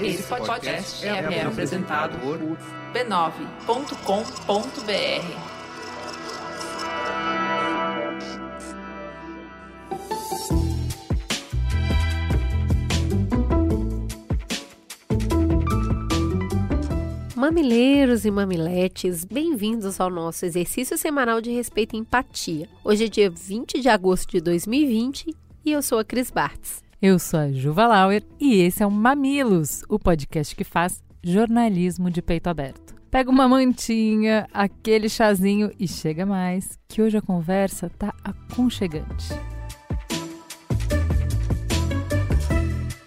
Esse podcast é, apresentado por b9.com.br. Mamileiros e mamiletes, bem-vindos ao nosso exercício semanal de respeito e empatia. Hoje é dia 20 de agosto de 2020 e eu sou a Cris Bartz. Eu sou a Juva Lauer e esse é o Mamilos, o podcast que faz jornalismo de peito aberto. Pega uma mantinha, aquele chazinho e chega mais, que hoje a conversa tá aconchegante.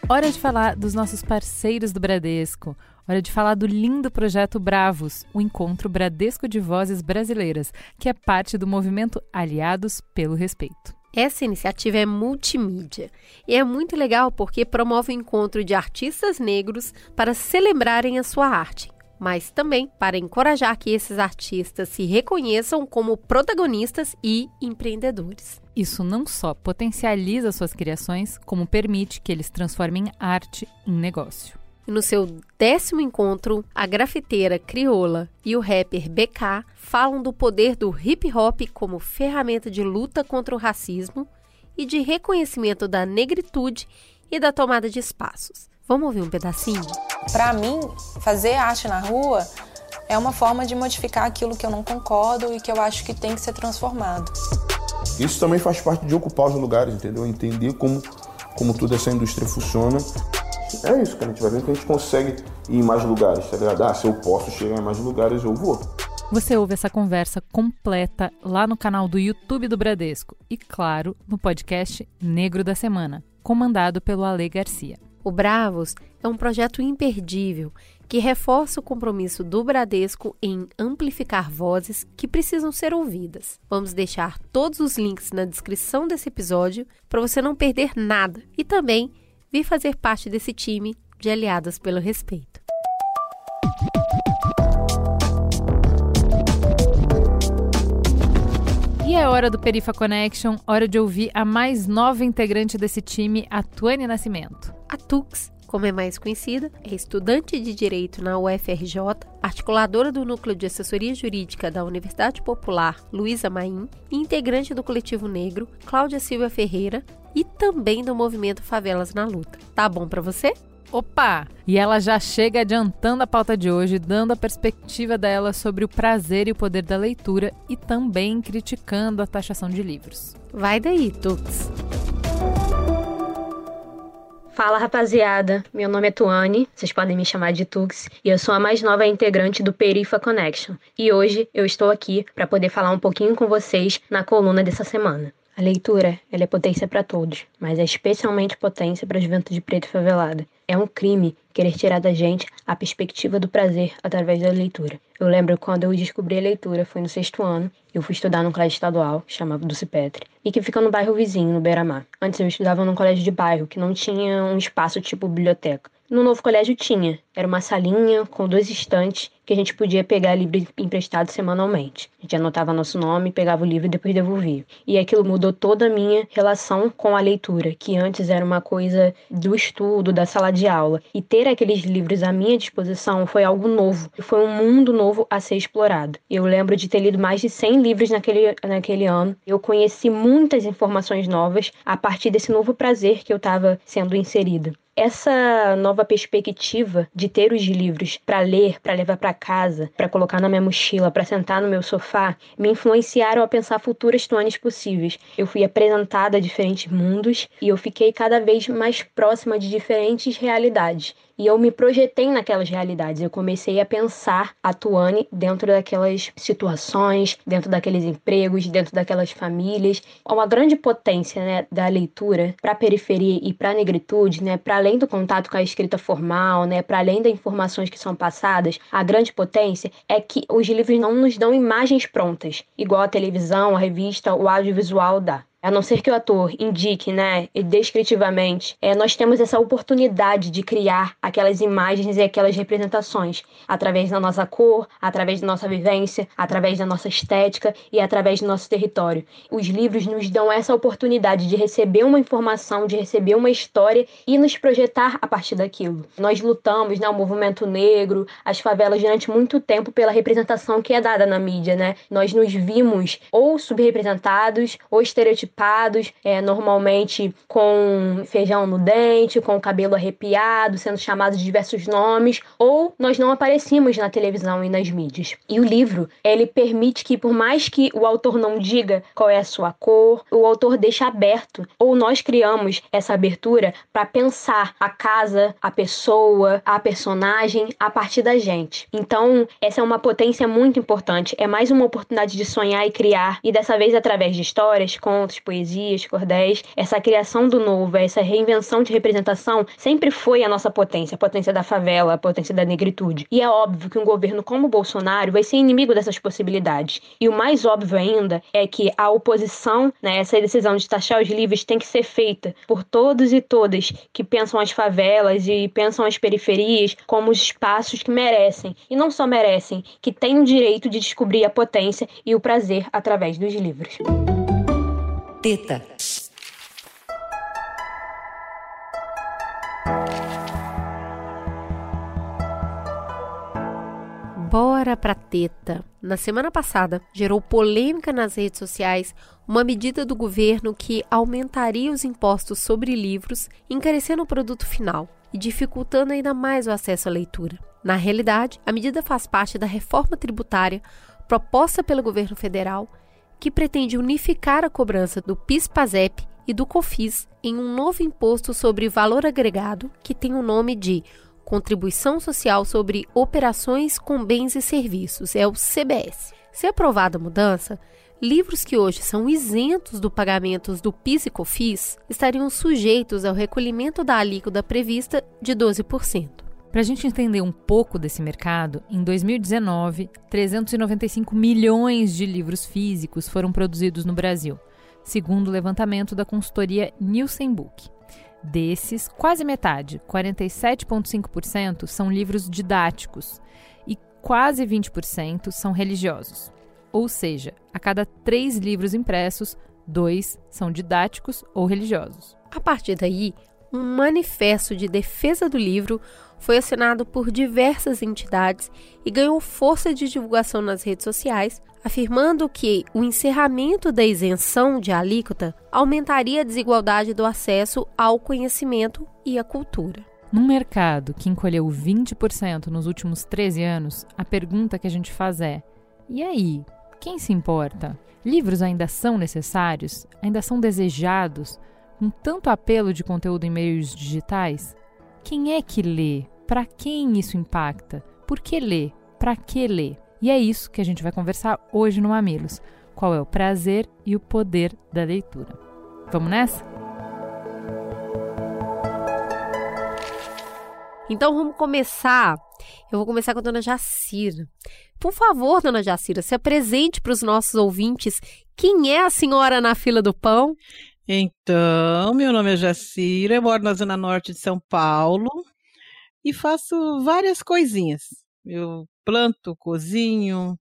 Hora de falar dos nossos parceiros do Bradesco. Hora de falar do lindo projeto Bravos, o encontro Bradesco de Vozes Brasileiras, que é parte do movimento Aliados pelo Respeito. Essa iniciativa é multimídia e é muito legal porque promove o encontro de artistas negros para celebrarem a sua arte, mas também para encorajar que esses artistas se reconheçam como protagonistas e empreendedores. Isso não só potencializa suas criações, como permite que eles transformem arte em negócio. E no seu décimo encontro, a grafiteira crioula e o rapper BK falam do poder do hip hop como ferramenta de luta contra o racismo e de reconhecimento da negritude e da tomada de espaços. Vamos ouvir um pedacinho? Para mim, fazer arte na rua é uma forma de modificar aquilo que eu não concordo e que eu acho que tem que ser transformado. Isso também faz parte de ocupar os lugares, entendeu? Entender como, como toda essa indústria funciona. É isso, cara. A gente vai ver que a gente consegue ir em mais lugares, tá ligado? Ah, se eu posso chegar em mais lugares, eu vou. Você ouve essa conversa completa lá no canal do YouTube do Bradesco e, claro, no podcast Negro da Semana, comandado pelo Ale Garcia. O Bravos é um projeto imperdível que reforça o compromisso do Bradesco em amplificar vozes que precisam ser ouvidas. Vamos deixar todos os links na descrição desse episódio para você não perder nada e também vir fazer parte desse time de aliadas pelo respeito. E é hora do Perifa Connection, hora de ouvir a mais nova integrante desse time, a Tuane Nascimento. A Tux, como é mais conhecida, é estudante de Direito na UFRJ, articuladora do Núcleo de Assessoria Jurídica da Universidade Popular Luísa Maim e integrante do Coletivo Negro Cláudia Silva Ferreira, e também do movimento Favelas na Luta. Tá bom para você? Opa! E ela já chega adiantando a pauta de hoje, dando a perspectiva dela sobre o prazer e o poder da leitura e também criticando a taxação de livros. Vai daí, Tux! Fala rapaziada, meu nome é Tuane, vocês podem me chamar de Tux, e eu sou a mais nova integrante do Perifa Connection. E hoje eu estou aqui para poder falar um pouquinho com vocês na coluna dessa semana. A leitura, ela é potência para todos, mas é especialmente potência para a juventude preta e favelada. É um crime querer tirar da gente a perspectiva do prazer através da leitura. Eu lembro quando eu descobri a leitura, foi no sexto ano, eu fui estudar num colégio estadual, chamado Ducipetre, e que fica no bairro vizinho, no Beira-Mar. Antes eu estudava num colégio de bairro, que não tinha um espaço tipo biblioteca. No novo colégio tinha. Era uma salinha com dois estantes que a gente podia pegar livro emprestado semanalmente. A gente anotava nosso nome, pegava o livro e depois devolvia. E aquilo mudou toda a minha relação com a leitura, que antes era uma coisa do estudo, da sala de aula. E ter aqueles livros à minha disposição foi algo novo. Foi um mundo novo a ser explorado. Eu lembro de ter lido mais de 100 livros naquele, naquele ano. Eu conheci muitas informações novas a partir desse novo prazer que eu estava sendo inserida essa nova perspectiva de ter os livros para ler, para levar para casa, para colocar na minha mochila, para sentar no meu sofá, me influenciaram a pensar futuras Tuanes possíveis. Eu fui apresentada a diferentes mundos e eu fiquei cada vez mais próxima de diferentes realidades. E eu me projetei naquelas realidades. Eu comecei a pensar a Tuane dentro daquelas situações, dentro daqueles empregos, dentro daquelas famílias. Uma grande potência né, da leitura para a periferia e para a negritude, né, para além do contato com a escrita formal, né, para além das informações que são passadas, a grande potência é que os livros não nos dão imagens prontas, igual a televisão, a revista, o audiovisual dá. A não ser que o ator indique, né, descritivamente, é, nós temos essa oportunidade de criar aquelas imagens e aquelas representações através da nossa cor, através da nossa vivência, através da nossa estética e através do nosso território. Os livros nos dão essa oportunidade de receber uma informação, de receber uma história e nos projetar a partir daquilo. Nós lutamos, né, o movimento negro, as favelas durante muito tempo pela representação que é dada na mídia, né? Nós nos vimos ou subrepresentados ou estereotipados, é, normalmente com feijão no dente, com o cabelo arrepiado, sendo chamados de diversos nomes, ou nós não aparecíamos na televisão e nas mídias. E o livro, ele permite que, por mais que o autor não diga qual é a sua cor, o autor deixa aberto, ou nós criamos essa abertura para pensar a casa, a pessoa, a personagem a partir da gente. Então, essa é uma potência muito importante. É mais uma oportunidade de sonhar e criar, e dessa vez através de histórias, contos, poesias, cordéis, essa criação do novo, essa reinvenção de representação sempre foi a nossa potência, a potência da favela, a potência da negritude. E é óbvio que um governo como o Bolsonaro vai ser inimigo dessas possibilidades. E o mais óbvio ainda é que a oposição, né, essa decisão de taxar os livros tem que ser feita por todos e todas que pensam as favelas e pensam as periferias como os espaços que merecem. E não só merecem, que têm o direito de descobrir a potência e o prazer através dos livros. Teta. Bora pra teta. Na semana passada, gerou polêmica nas redes sociais uma medida do governo que aumentaria os impostos sobre livros, encarecendo o produto final e dificultando ainda mais o acesso à leitura. Na realidade, a medida faz parte da reforma tributária proposta pelo governo federal, que pretende unificar a cobrança do PIS/PASEP e do COFIS em um novo imposto sobre valor agregado que tem o nome de Contribuição Social sobre Operações com Bens e Serviços, é o CBS. Se aprovada a mudança, livros que hoje são isentos do pagamento do PIS e COFIS estariam sujeitos ao recolhimento da alíquota prevista de 12%. Para a gente entender um pouco desse mercado, em 2019, 395 milhões de livros físicos foram produzidos no Brasil, segundo o levantamento da consultoria Nielsen Book. Desses, quase metade, 47,5%, são livros didáticos e quase 20% são religiosos. Ou seja, a cada três livros impressos, dois são didáticos ou religiosos. A partir daí, um manifesto de defesa do livro foi assinado por diversas entidades e ganhou força de divulgação nas redes sociais, afirmando que o encerramento da isenção de alíquota aumentaria a desigualdade do acesso ao conhecimento e à cultura. Num mercado que encolheu 20% nos últimos 13 anos, a pergunta que a gente faz é: e aí, quem se importa? Livros ainda são necessários? Ainda são desejados? Com tanto apelo de conteúdo em meios digitais? Quem é que lê? Para quem isso impacta? Por que lê? Para que lê? E é isso que a gente vai conversar hoje no Mamilos. Qual é o prazer e o poder da leitura? Vamos nessa? Então vamos começar. Eu vou começar com a dona Jacira. Por favor, dona Jacira, se apresente para os nossos ouvintes. Quem é a senhora na fila do pão? Então, meu nome é Jacira, eu moro na Zona Norte de São Paulo e faço várias coisinhas. Eu planto, cozinho,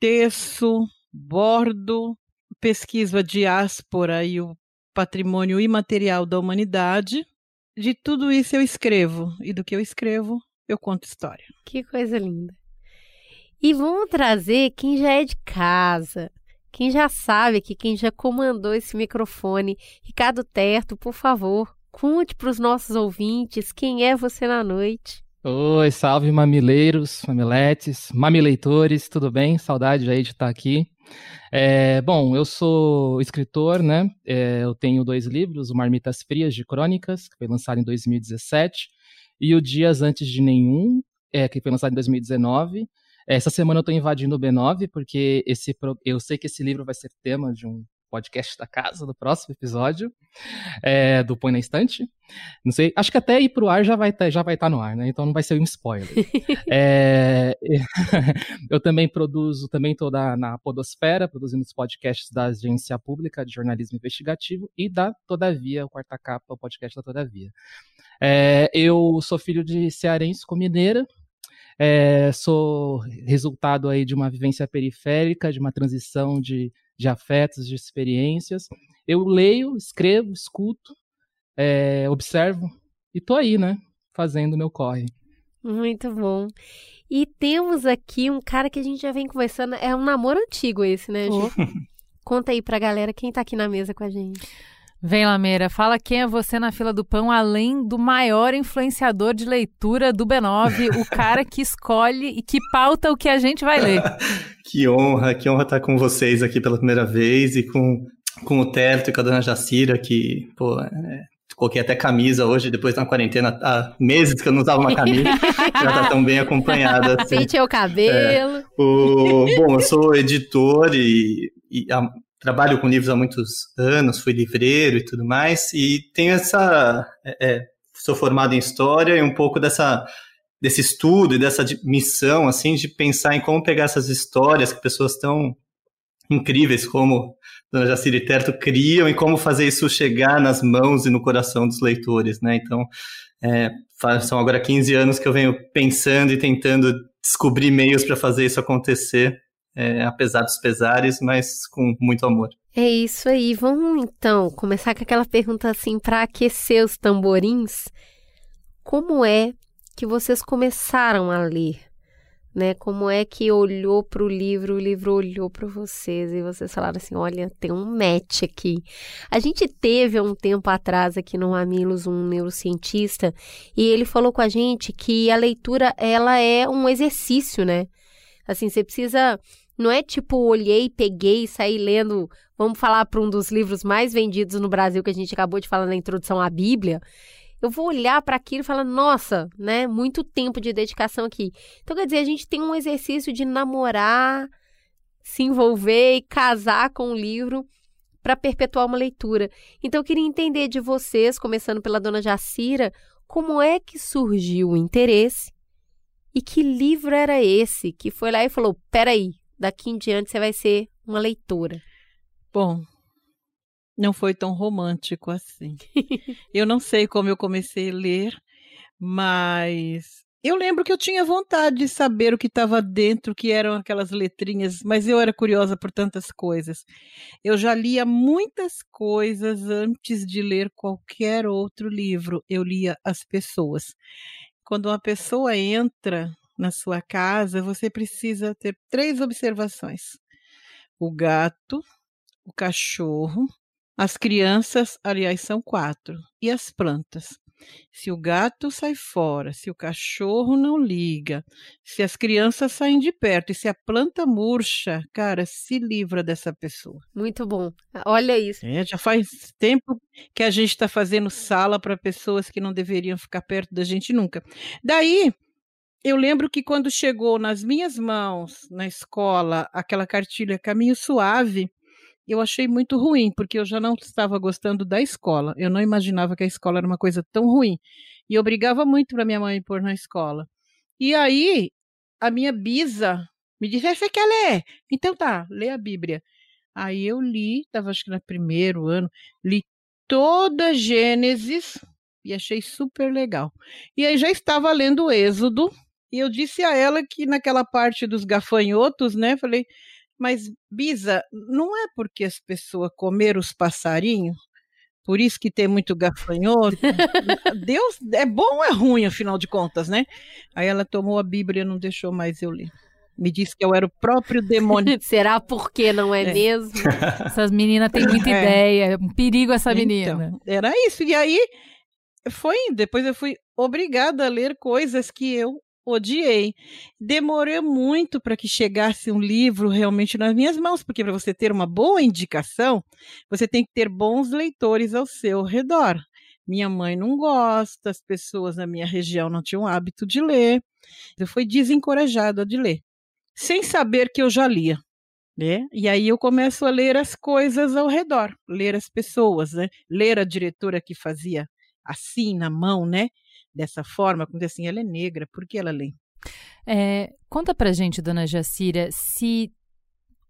teço, bordo, pesquiso a diáspora e o patrimônio imaterial da humanidade. De tudo isso eu escrevo, e do que eu escrevo, eu conto história. Que coisa linda. E vamos trazer quem já é de casa, quem já sabe que quem já comandou esse microfone, Ricardo Terto, por favor, conte para os nossos ouvintes quem é você na noite. Oi, salve mamileiros, mamiletes, mamileitores, tudo bem? Saudade aí de estar aqui. É, bom, eu sou escritor, né? É, eu tenho dois livros, o Marmitas Frias de Crônicas, que foi lançado em 2017, e o Dias Antes de Nenhum, é, que foi lançado em 2019. Essa semana eu estou invadindo o B9, porque esse, eu sei que esse livro vai ser tema de um podcast da casa, do próximo episódio, é, do Põe na Estante. Não sei, acho que até ir pro ar já vai tá, já vai estar tá no ar, né? Então não vai ser um spoiler. é, eu também produzo, também estou na Podosfera, produzindo os podcasts da Agência Pública de Jornalismo Investigativo e da Todavia, o Quarta Capa, o podcast da Todavia. É, eu sou filho de cearense com mineira, é, sou resultado aí de uma vivência periférica, de uma transição de, de afetos, de experiências. Eu leio, escrevo, escuto, é, observo e tô aí, né? Fazendo meu corre. Muito bom. E temos aqui um cara que a gente já vem conversando. É um namoro antigo esse, né, Ju? Conta aí pra galera quem tá aqui na mesa com a gente. Vem, Lameira, fala quem é você na fila do pão, além do maior influenciador de leitura do B9, o cara que escolhe e que pauta o que a gente vai ler. que honra, que honra estar com vocês aqui pela primeira vez e com, com o Terto e com a dona Jacira, que, pô, é, coloquei até camisa hoje, depois da quarentena, há meses que eu não usava uma camisa, já tá tão bem acompanhada. Assim. O cabelo. É, o, bom, eu sou editor e, e trabalho com livros há muitos anos, fui livreiro e tudo mais, e tenho essa. É, é, sou formado em história e um pouco dessa desse estudo e dessa missão assim de pensar em como pegar essas histórias que pessoas tão incríveis como Dona Jaciri Terto criam e como fazer isso chegar nas mãos e no coração dos leitores, né? Então, é, são agora 15 anos que eu venho pensando e tentando descobrir meios para fazer isso acontecer é, apesar dos pesares, mas com muito amor. É isso aí. Vamos então começar com aquela pergunta assim para aquecer os tamborins. Como é que vocês começaram a ler? Né? Como é que olhou para o livro, o livro olhou para vocês e vocês falaram assim: olha, tem um match aqui. A gente teve há um tempo atrás aqui no Mamilos um neurocientista e ele falou com a gente que a leitura ela é um exercício, né? Assim, você precisa não é tipo, olhei, peguei e saí lendo. Vamos falar para um dos livros mais vendidos no Brasil que a gente acabou de falar na introdução à Bíblia. Eu vou olhar para aquilo e falar, nossa, né? Muito tempo de dedicação aqui. Então, quer dizer, a gente tem um exercício de namorar, se envolver e casar com o livro para perpetuar uma leitura. Então, eu queria entender de vocês, começando pela dona Jacira, como é que surgiu o interesse e que livro era esse que foi lá e falou: peraí, daqui em diante você vai ser uma leitora? Bom, não foi tão romântico assim. eu não sei como eu comecei a ler, mas eu lembro que eu tinha vontade de saber o que estava dentro, que eram aquelas letrinhas, mas eu era curiosa por tantas coisas. Eu já lia muitas coisas antes de ler qualquer outro livro. Eu lia as pessoas. Quando uma pessoa entra na sua casa, você precisa ter três observações: o gato, o cachorro, as crianças, aliás, são quatro, e as plantas. Se o gato sai fora, se o cachorro não liga, se as crianças saem de perto e se a planta murcha, cara, se livra dessa pessoa. Muito bom. Olha isso. É, já faz tempo que a gente está fazendo sala para pessoas que não deveriam ficar perto da gente nunca. Daí, eu lembro que quando chegou nas minhas mãos, na escola, aquela cartilha Caminho Suave, eu achei muito ruim, porque eu já não estava gostando da escola. Eu não imaginava que a escola era uma coisa tão ruim. E eu brigava muito para minha mãe pôr na escola. E aí, a minha bisa me disse: Você quer ler? Então tá, lê a Bíblia. Aí eu li, estava acho que no primeiro ano, li toda Gênesis e achei super legal. E aí já estava lendo Êxodo, e eu disse a ela que naquela parte dos gafanhotos, né? Falei, mas Bisa, não é porque as pessoas comeram os passarinhos? Por isso que tem muito gafanhoto. Deus é bom ou é ruim, afinal de contas, né? Aí ela tomou a Bíblia e não deixou mais eu ler. Me disse que eu era o próprio demônio. Será porque não é, é. mesmo? Essas meninas têm muita é. ideia. É um perigo essa então, menina. Então, era isso. E aí foi. Depois eu fui obrigada a ler coisas que eu odiei. Demorei muito para que chegasse um livro realmente nas minhas mãos, porque para você ter uma boa indicação, você tem que ter bons leitores ao seu redor. Minha mãe não gosta, as pessoas na minha região não tinham hábito de ler. Eu fui desencorajada de ler, sem saber que eu já lia. Né? E aí eu começo a ler as coisas ao redor, ler as pessoas, né? Ler a diretora que fazia assim na mão, né? Dessa forma, como assim, ela é negra, por que ela lê? É, conta pra gente, dona Jacira, se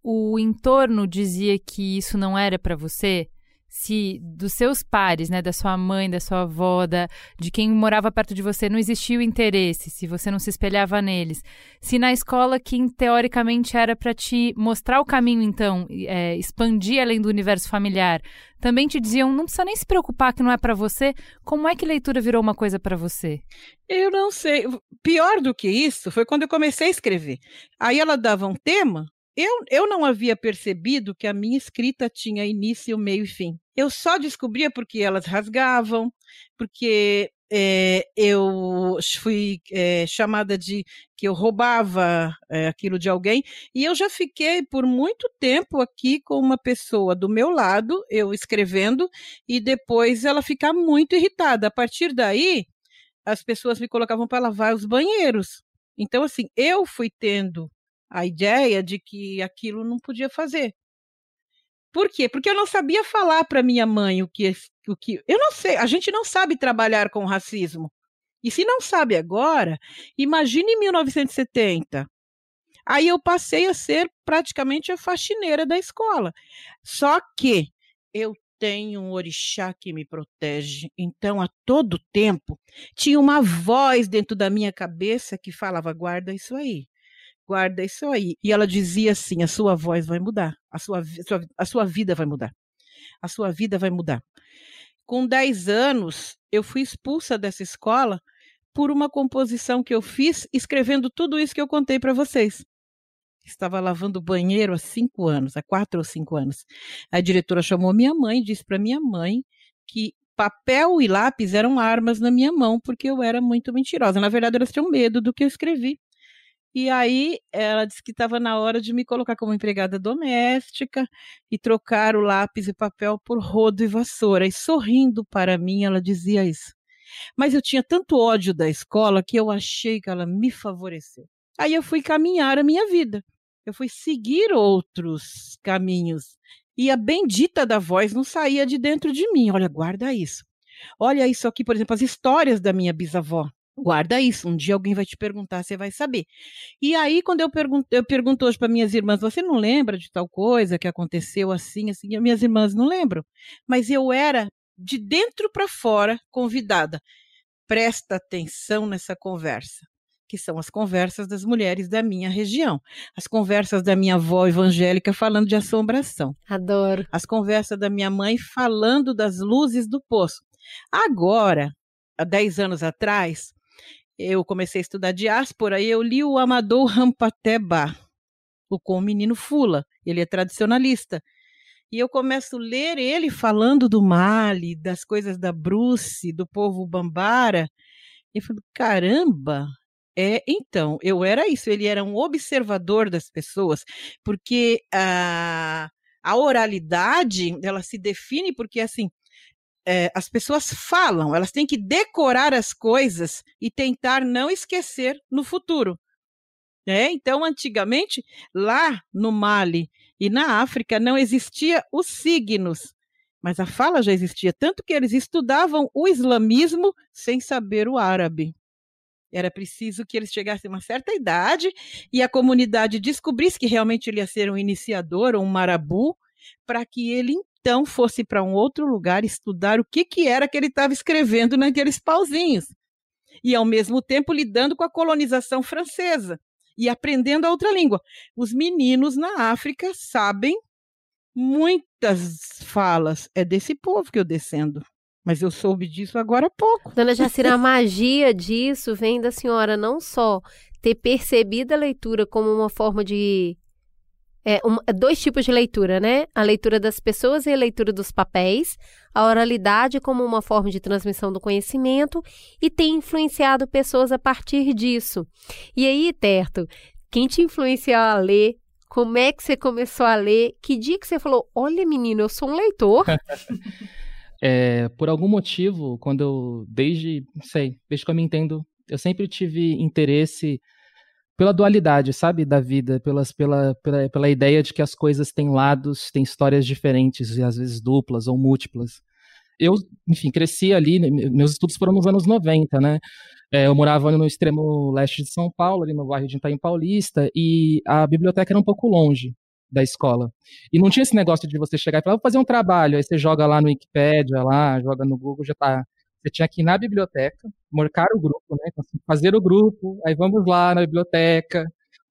o entorno dizia que isso não era para você, se dos seus pares, né, da sua mãe, da sua avó, da, de quem morava perto de você, não existia o interesse, se você não se espelhava neles, se na escola que teoricamente era para te mostrar o caminho, então, é, expandir além do universo familiar, também te diziam não precisa nem se preocupar que não é para você. Como é que leitura virou uma coisa para você? Eu não sei. Pior do que isso foi quando eu comecei a escrever. Aí ela dava um tema eu, eu não havia percebido que a minha escrita tinha início, meio e fim. Eu só descobria porque elas rasgavam, porque é, eu fui é, chamada de que eu roubava é, aquilo de alguém, e eu já fiquei por muito tempo aqui com uma pessoa do meu lado, eu escrevendo, e depois ela ficar muito irritada. A partir daí, as pessoas me colocavam para lavar os banheiros. Então, assim, eu fui tendo a ideia de que aquilo não podia fazer. Por quê? Porque eu não sabia falar para minha mãe o que, o que. Eu não sei, a gente não sabe trabalhar com racismo. E se não sabe agora, imagine em 1970. Aí eu passei a ser praticamente a faxineira da escola. Só que eu tenho um orixá que me protege. Então, a todo tempo, tinha uma voz dentro da minha cabeça que falava: guarda isso aí guarda isso aí. E ela dizia assim: a sua voz vai mudar, a sua, a sua vida vai mudar, a sua vida vai mudar. Com 10 anos, eu fui expulsa dessa escola por uma composição que eu fiz escrevendo tudo isso que eu contei para vocês. Estava lavando banheiro há cinco anos, há quatro ou cinco anos. A diretora chamou minha mãe e disse para minha mãe que papel e lápis eram armas na minha mão, porque eu era muito mentirosa. Na verdade, elas tinham medo do que eu escrevi. E aí ela disse que estava na hora de me colocar como empregada doméstica e trocar o lápis e papel por rodo e vassoura. E sorrindo para mim, ela dizia isso. Mas eu tinha tanto ódio da escola que eu achei que ela me favoreceu. Aí eu fui caminhar a minha vida. Eu fui seguir outros caminhos. E a bendita da voz não saía de dentro de mim. Olha, guarda isso. Olha isso aqui, por exemplo, as histórias da minha bisavó. Guarda isso, um dia alguém vai te perguntar, você vai saber. E aí, quando eu pergunto, eu pergunto hoje para minhas irmãs, você não lembra de tal coisa que aconteceu assim, assim? E minhas irmãs não lembram. Mas eu era, de dentro para fora, convidada. Presta atenção nessa conversa, que são as conversas das mulheres da minha região. As conversas da minha avó evangélica falando de assombração. Adoro. As conversas da minha mãe falando das luzes do poço. Agora, há 10 anos atrás, eu comecei a estudar diáspora e eu li o Amadou Rampateba, o Com o Menino Fula. Ele é tradicionalista. E eu começo a ler ele falando do Mali, das coisas da Bruce, do povo Bambara. E eu falo, caramba, é, então, eu era isso, ele era um observador das pessoas, porque a, a oralidade, ela se define porque, assim, é, as pessoas falam, elas têm que decorar as coisas e tentar não esquecer no futuro. É, então, antigamente, lá no Mali e na África não existia os signos, mas a fala já existia, tanto que eles estudavam o islamismo sem saber o árabe. Era preciso que eles chegassem a uma certa idade e a comunidade descobrisse que realmente ele ia ser um iniciador ou um marabu, para que ele então fosse para um outro lugar estudar o que, que era que ele estava escrevendo naqueles pauzinhos. E, ao mesmo tempo, lidando com a colonização francesa e aprendendo a outra língua. Os meninos na África sabem muitas falas. É desse povo que eu descendo. Mas eu soube disso agora há pouco. Dona Jacira, a magia disso vem da senhora não só ter percebido a leitura como uma forma de é, um, dois tipos de leitura, né? A leitura das pessoas e a leitura dos papéis, a oralidade como uma forma de transmissão do conhecimento e tem influenciado pessoas a partir disso. E aí, Terto, quem te influenciou a ler? Como é que você começou a ler? Que dia que você falou, olha menino, eu sou um leitor? é, por algum motivo, quando eu, desde, sei, desde que eu me entendo, eu sempre tive interesse pela dualidade, sabe, da vida, pelas, pela, pela, pela ideia de que as coisas têm lados, têm histórias diferentes, e às vezes duplas ou múltiplas. Eu, enfim, cresci ali, né, meus estudos foram nos anos 90, né? É, eu morava no extremo leste de São Paulo, ali no bairro de Itaim Paulista, e a biblioteca era um pouco longe da escola. E não tinha esse negócio de você chegar e falar, vou fazer um trabalho, aí você joga lá no Wikipedia, lá, joga no Google, já tá. Você tinha que ir na biblioteca, marcar o grupo, né? Então, assim, fazer o grupo, aí vamos lá na biblioteca,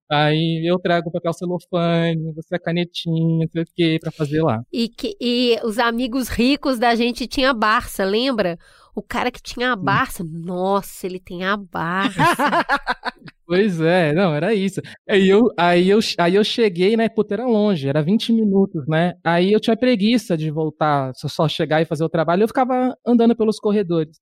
Aí eu trago papel celofane, você a canetinha, não sei o que, pra fazer lá. E, que, e os amigos ricos da gente tinha Barça, lembra? O cara que tinha a Barça, nossa, ele tem a Barça. pois é, não, era isso. Aí eu, aí eu, aí eu cheguei, né, puta, era longe, era 20 minutos, né? Aí eu tinha preguiça de voltar, só chegar e fazer o trabalho, eu ficava andando pelos corredores.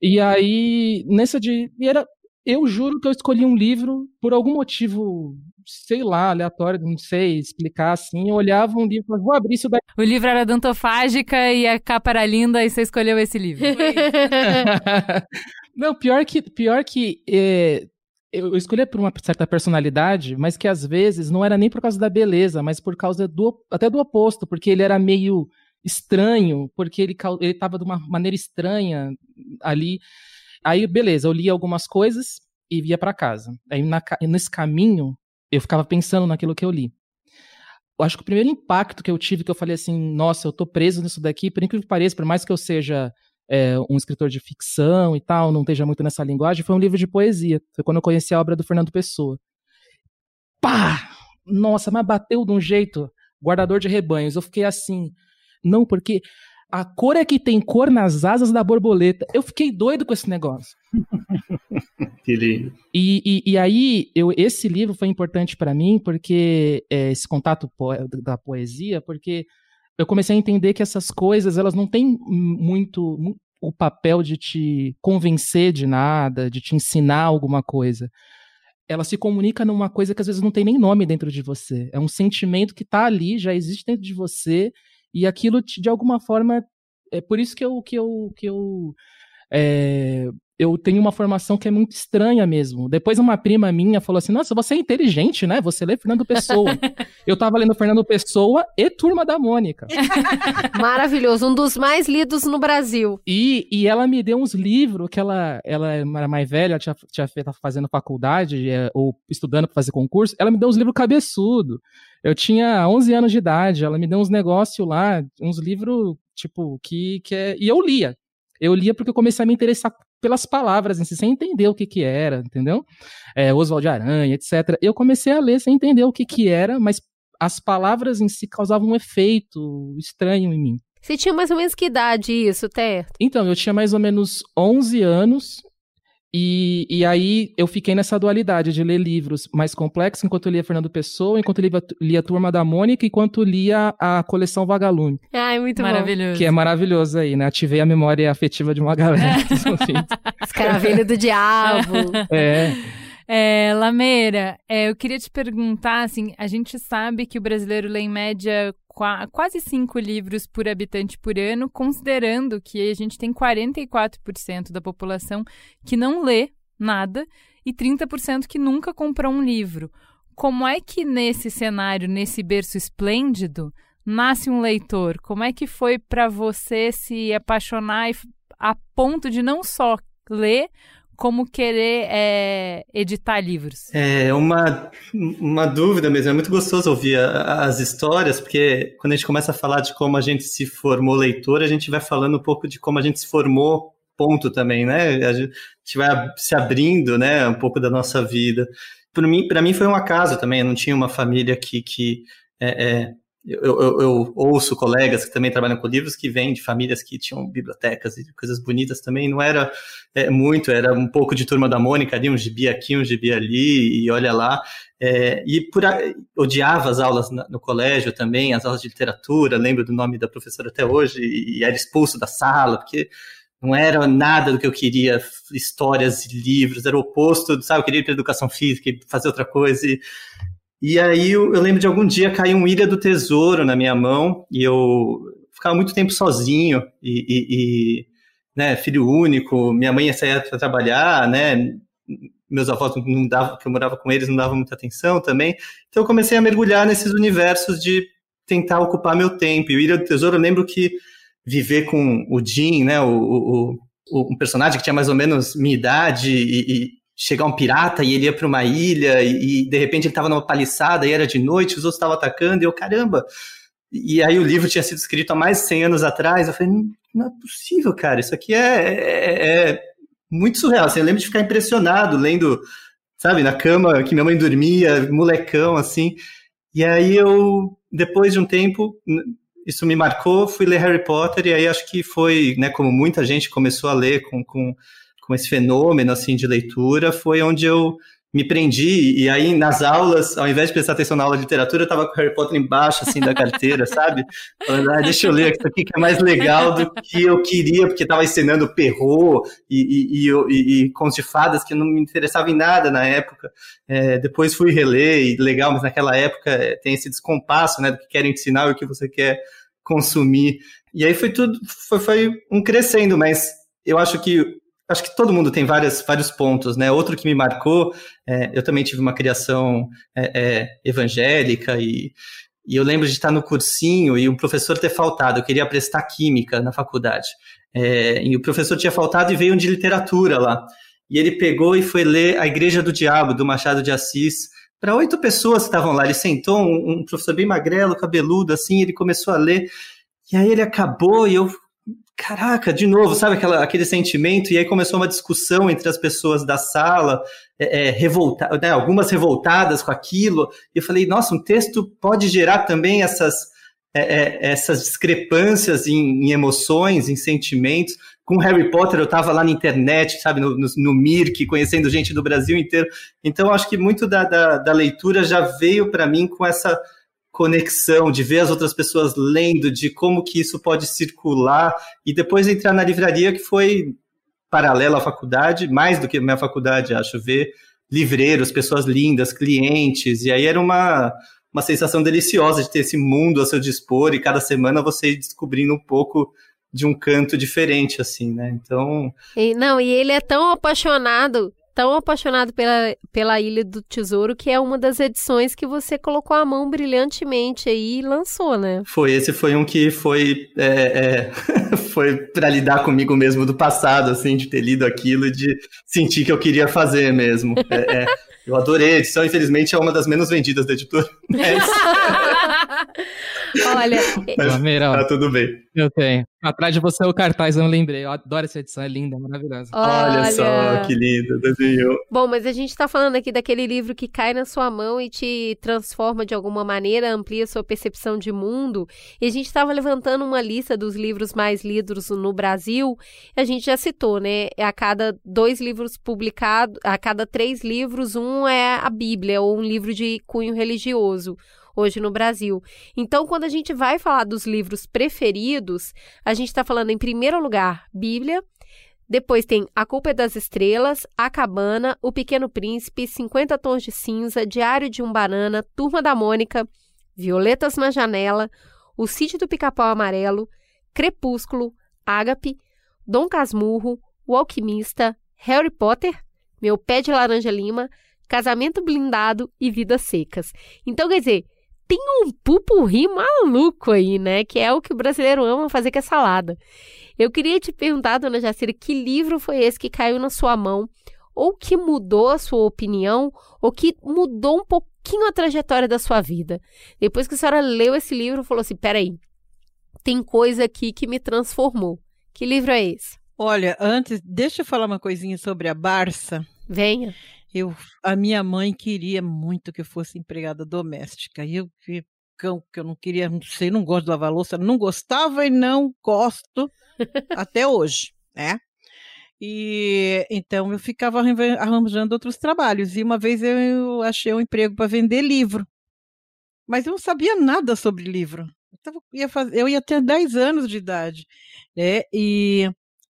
E aí, nessa de. E era, eu juro que eu escolhi um livro por algum motivo, sei lá, aleatório, não sei explicar assim. Eu olhava um livro e falava, vou abrir isso daqui. O livro era dantofágica e a capa era linda e você escolheu esse livro. não, pior que, pior que é, eu escolhi por uma certa personalidade, mas que às vezes não era nem por causa da beleza, mas por causa do até do oposto, porque ele era meio estranho, porque ele ele estava de uma maneira estranha ali. Aí, beleza, eu li algumas coisas e ia para casa. Aí, na, nesse caminho, eu ficava pensando naquilo que eu li. Eu acho que o primeiro impacto que eu tive, que eu falei assim, nossa, eu tô preso nisso daqui, por incrível que pareça, por mais que eu seja é, um escritor de ficção e tal, não esteja muito nessa linguagem, foi um livro de poesia. Foi quando eu conheci a obra do Fernando Pessoa. Pá! Nossa, mas bateu de um jeito, guardador de rebanhos. Eu fiquei assim, não, porque a cor é que tem cor nas asas da borboleta. Eu fiquei doido com esse negócio. que lindo. E, e, e, aí, eu, esse livro foi importante para mim, porque é, esse contato po da poesia, porque eu comecei a entender que essas coisas, elas não têm muito o papel de te convencer de nada, de te ensinar alguma coisa. Ela se comunica numa coisa que às vezes não tem nem nome dentro de você. É um sentimento que está ali, já existe dentro de você e aquilo, de alguma forma, é por isso que eu, que eu, que eu, é, eu tenho uma formação que é muito estranha mesmo. Depois uma prima minha falou assim, nossa, você é inteligente, né? Você lê Fernando Pessoa. eu tava lendo Fernando Pessoa e Turma da Mônica. Maravilhoso, um dos mais lidos no Brasil. E, e ela me deu uns livros que ela, ela era mais velha, tinha, tinha feito fazendo faculdade é, ou estudando para fazer concurso. Ela me deu uns livros cabeçudo. Eu tinha 11 anos de idade, ela me deu uns negócios lá, uns livros, tipo, que, que é... E eu lia. Eu lia porque eu comecei a me interessar pelas palavras em si, sem entender o que que era, entendeu? É, Oswald de Aranha, etc. Eu comecei a ler sem entender o que que era, mas as palavras em si causavam um efeito estranho em mim. Você tinha mais ou menos que idade isso, Ter? Então, eu tinha mais ou menos 11 anos e, e aí eu fiquei nessa dualidade de ler livros mais complexos enquanto eu lia Fernando Pessoa, enquanto eu lia, lia Turma da Mônica, enquanto lia a coleção Vagalume. Ai, muito maravilhoso. bom. Que é maravilhoso aí, né? Ativei a memória afetiva de uma galera. Escaravelho do diabo. É. É, Lameira, é, eu queria te perguntar, assim, a gente sabe que o brasileiro lê em média quase cinco livros por habitante por ano, considerando que a gente tem 44% da população que não lê nada e 30% que nunca comprou um livro. Como é que nesse cenário, nesse berço esplêndido, nasce um leitor? Como é que foi para você se apaixonar a ponto de não só ler, como querer é, editar livros? É uma, uma dúvida mesmo. É muito gostoso ouvir a, as histórias, porque quando a gente começa a falar de como a gente se formou leitor, a gente vai falando um pouco de como a gente se formou, ponto também, né? A gente vai se abrindo, né, um pouco da nossa vida. Para mim, para mim foi um acaso também. Eu não tinha uma família que, que é, é, eu, eu, eu, ouço colegas que também trabalham com livros que vêm de famílias que tinham bibliotecas e coisas bonitas também. Não era é, muito, era um pouco de turma da Mônica ali, um gibi aqui, um gibi ali, e olha lá. É, e por, odiava as aulas na, no colégio também, as aulas de literatura. Lembro do nome da professora até hoje, e, e era expulso da sala, porque não era nada do que eu queria, histórias e livros, era o oposto, sabe? Eu queria ir para educação física e fazer outra coisa. E, e aí eu, eu, lembro de algum dia cair um Ilha do Tesouro na minha mão e eu ficava muito tempo sozinho e, e, e né, filho único, minha mãe ia sair para trabalhar, né? meus avós não davam, que eu morava com eles, não davam muita atenção também. Então eu comecei a mergulhar nesses universos de tentar ocupar meu tempo. E o Ilha do Tesouro, eu lembro que viver com o Jim, né, o, o, o, um personagem que tinha mais ou menos minha idade e, chegar um pirata e ele ia para uma ilha e, e, de repente ele estava numa paliçada e era de noite, os outros estavam atacando e eu, caramba, e aí o livro tinha sido escrito há mais de 100 anos atrás. Eu falei, não é possível, cara. Isso aqui é, é, é muito surreal. Assim, eu lembro de ficar impressionado lendo, sabe, na cama que minha mãe dormia, molecão, assim. E aí eu, depois de um tempo, isso me marcou, fui ler Harry Potter e aí acho que foi, né, como muita gente começou a ler com, com, com esse fenômeno, assim, de leitura, foi onde eu me prendi, e aí nas aulas, ao invés de prestar atenção na aula de literatura, eu tava com Harry Potter embaixo, assim, da carteira, sabe? Falando, ah, deixa eu ler isso aqui que é mais legal do que eu queria, porque tava ensinando Perrault e, e, e, e contos de fadas que não me interessava em nada na época. É, depois fui reler, e legal, mas naquela época é, tem esse descompasso, né, do que querem ensinar e o que você quer consumir. E aí foi tudo, foi, foi um crescendo, mas eu acho que acho que todo mundo tem várias, vários pontos, né? Outro que me marcou, é, eu também tive uma criação é, é, evangélica e, e eu lembro de estar no cursinho e um professor ter faltado. Eu queria prestar química na faculdade. É, e o professor tinha faltado e veio um de literatura lá. E ele pegou e foi ler A Igreja do Diabo, do Machado de Assis, para oito pessoas que estavam lá. Ele sentou, um, um professor bem magrelo, cabeludo, assim, ele começou a ler. E aí ele acabou e eu caraca, de novo, sabe aquela, aquele sentimento? E aí começou uma discussão entre as pessoas da sala, é, é, revolta, né, algumas revoltadas com aquilo. E eu falei, nossa, um texto pode gerar também essas, é, é essas discrepâncias em, em, emoções, em sentimentos. Com Harry Potter, eu estava lá na internet, sabe, no, no, no, Mirk, conhecendo gente do Brasil inteiro. Então, acho que muito da, da, da leitura já veio para mim com essa conexão, de ver as outras pessoas lendo, de como que isso pode circular, e depois entrar na livraria que foi paralela à faculdade, mais do que minha faculdade, acho, ver livreiros, pessoas lindas, clientes, e aí era uma, uma sensação deliciosa de ter esse mundo a seu dispor, e cada semana você descobrindo um pouco de um canto diferente, assim, né? Então. E, não, e ele é tão apaixonado tão apaixonado pela, pela Ilha do Tesouro que é uma das edições que você colocou a mão brilhantemente aí e lançou, né? Foi, esse foi um que foi, é, é, foi para lidar comigo mesmo do passado, assim, de ter lido aquilo e de sentir que eu queria fazer mesmo. É, é eu adorei a edição, infelizmente é uma das menos vendidas da editora. Mas... Olha, Mas, tá tudo bem. Eu tenho. Atrás de você o cartaz, eu não lembrei. Eu adoro essa edição, é linda, maravilhosa. Olha, Olha só, que lindo, desenhou. Bom, mas a gente tá falando aqui daquele livro que cai na sua mão e te transforma de alguma maneira, amplia sua percepção de mundo. E a gente estava levantando uma lista dos livros mais lidos no Brasil. A gente já citou, né? A cada dois livros publicados, a cada três livros, um é a Bíblia ou um livro de cunho religioso hoje no Brasil. Então, quando a gente vai falar dos livros preferidos, a gente está falando em primeiro lugar Bíblia, depois tem A Culpa é das Estrelas, A Cabana, O Pequeno Príncipe, 50 Tons de Cinza, Diário de um Banana, Turma da Mônica, Violetas na Janela, O Sítio do Pica-Pau Amarelo, Crepúsculo, Ágape, Dom Casmurro, O Alquimista, Harry Potter, Meu Pé de Laranja Lima, Casamento Blindado e Vidas Secas. Então, quer dizer, tem um pupurri maluco aí, né? Que é o que o brasileiro ama fazer com a salada. Eu queria te perguntar, dona Jacira, que livro foi esse que caiu na sua mão? Ou que mudou a sua opinião? Ou que mudou um pouquinho a trajetória da sua vida? Depois que a senhora leu esse livro, falou assim: peraí, tem coisa aqui que me transformou. Que livro é esse? Olha, antes, deixa eu falar uma coisinha sobre a Barça. Venha. Eu, a minha mãe queria muito que eu fosse empregada doméstica. Eu, que eu não queria, não sei, não gosto de lavar louça, não gostava e não gosto até hoje, né? E então eu ficava arranjando outros trabalhos. E uma vez eu achei um emprego para vender livro. Mas eu não sabia nada sobre livro. Eu, tava, ia eu ia ter 10 anos de idade. Né? E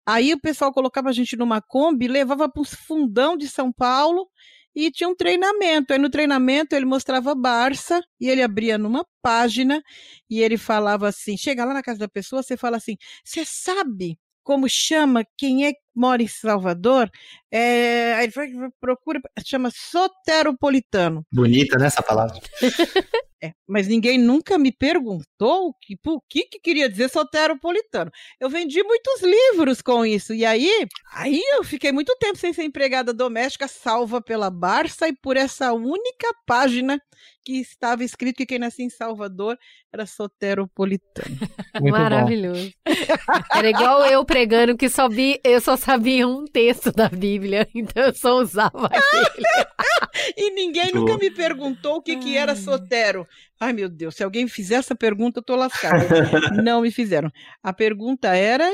Aí o pessoal colocava a gente numa Kombi, levava para o fundão de São Paulo e tinha um treinamento. Aí no treinamento ele mostrava Barça e ele abria numa página e ele falava assim: chega lá na casa da pessoa, você fala assim: você sabe como chama quem é mora em Salvador, é, aí ele procura, chama soteropolitano. Bonita, né, essa palavra? É, mas ninguém nunca me perguntou que, o que, que queria dizer soteropolitano. Eu vendi muitos livros com isso. E aí, aí eu fiquei muito tempo sem ser empregada doméstica, salva pela Barça e por essa única página que estava escrito que quem nascia em Salvador era soteropolitano. Muito Maravilhoso. Bom. Era igual eu pregando que só vi, eu só sabia um texto da Bíblia, então eu só usava aquele. e ninguém nunca me perguntou o que, que era sotero. Ai, meu Deus, se alguém fizer essa pergunta, eu tô lascada. Não me fizeram. A pergunta era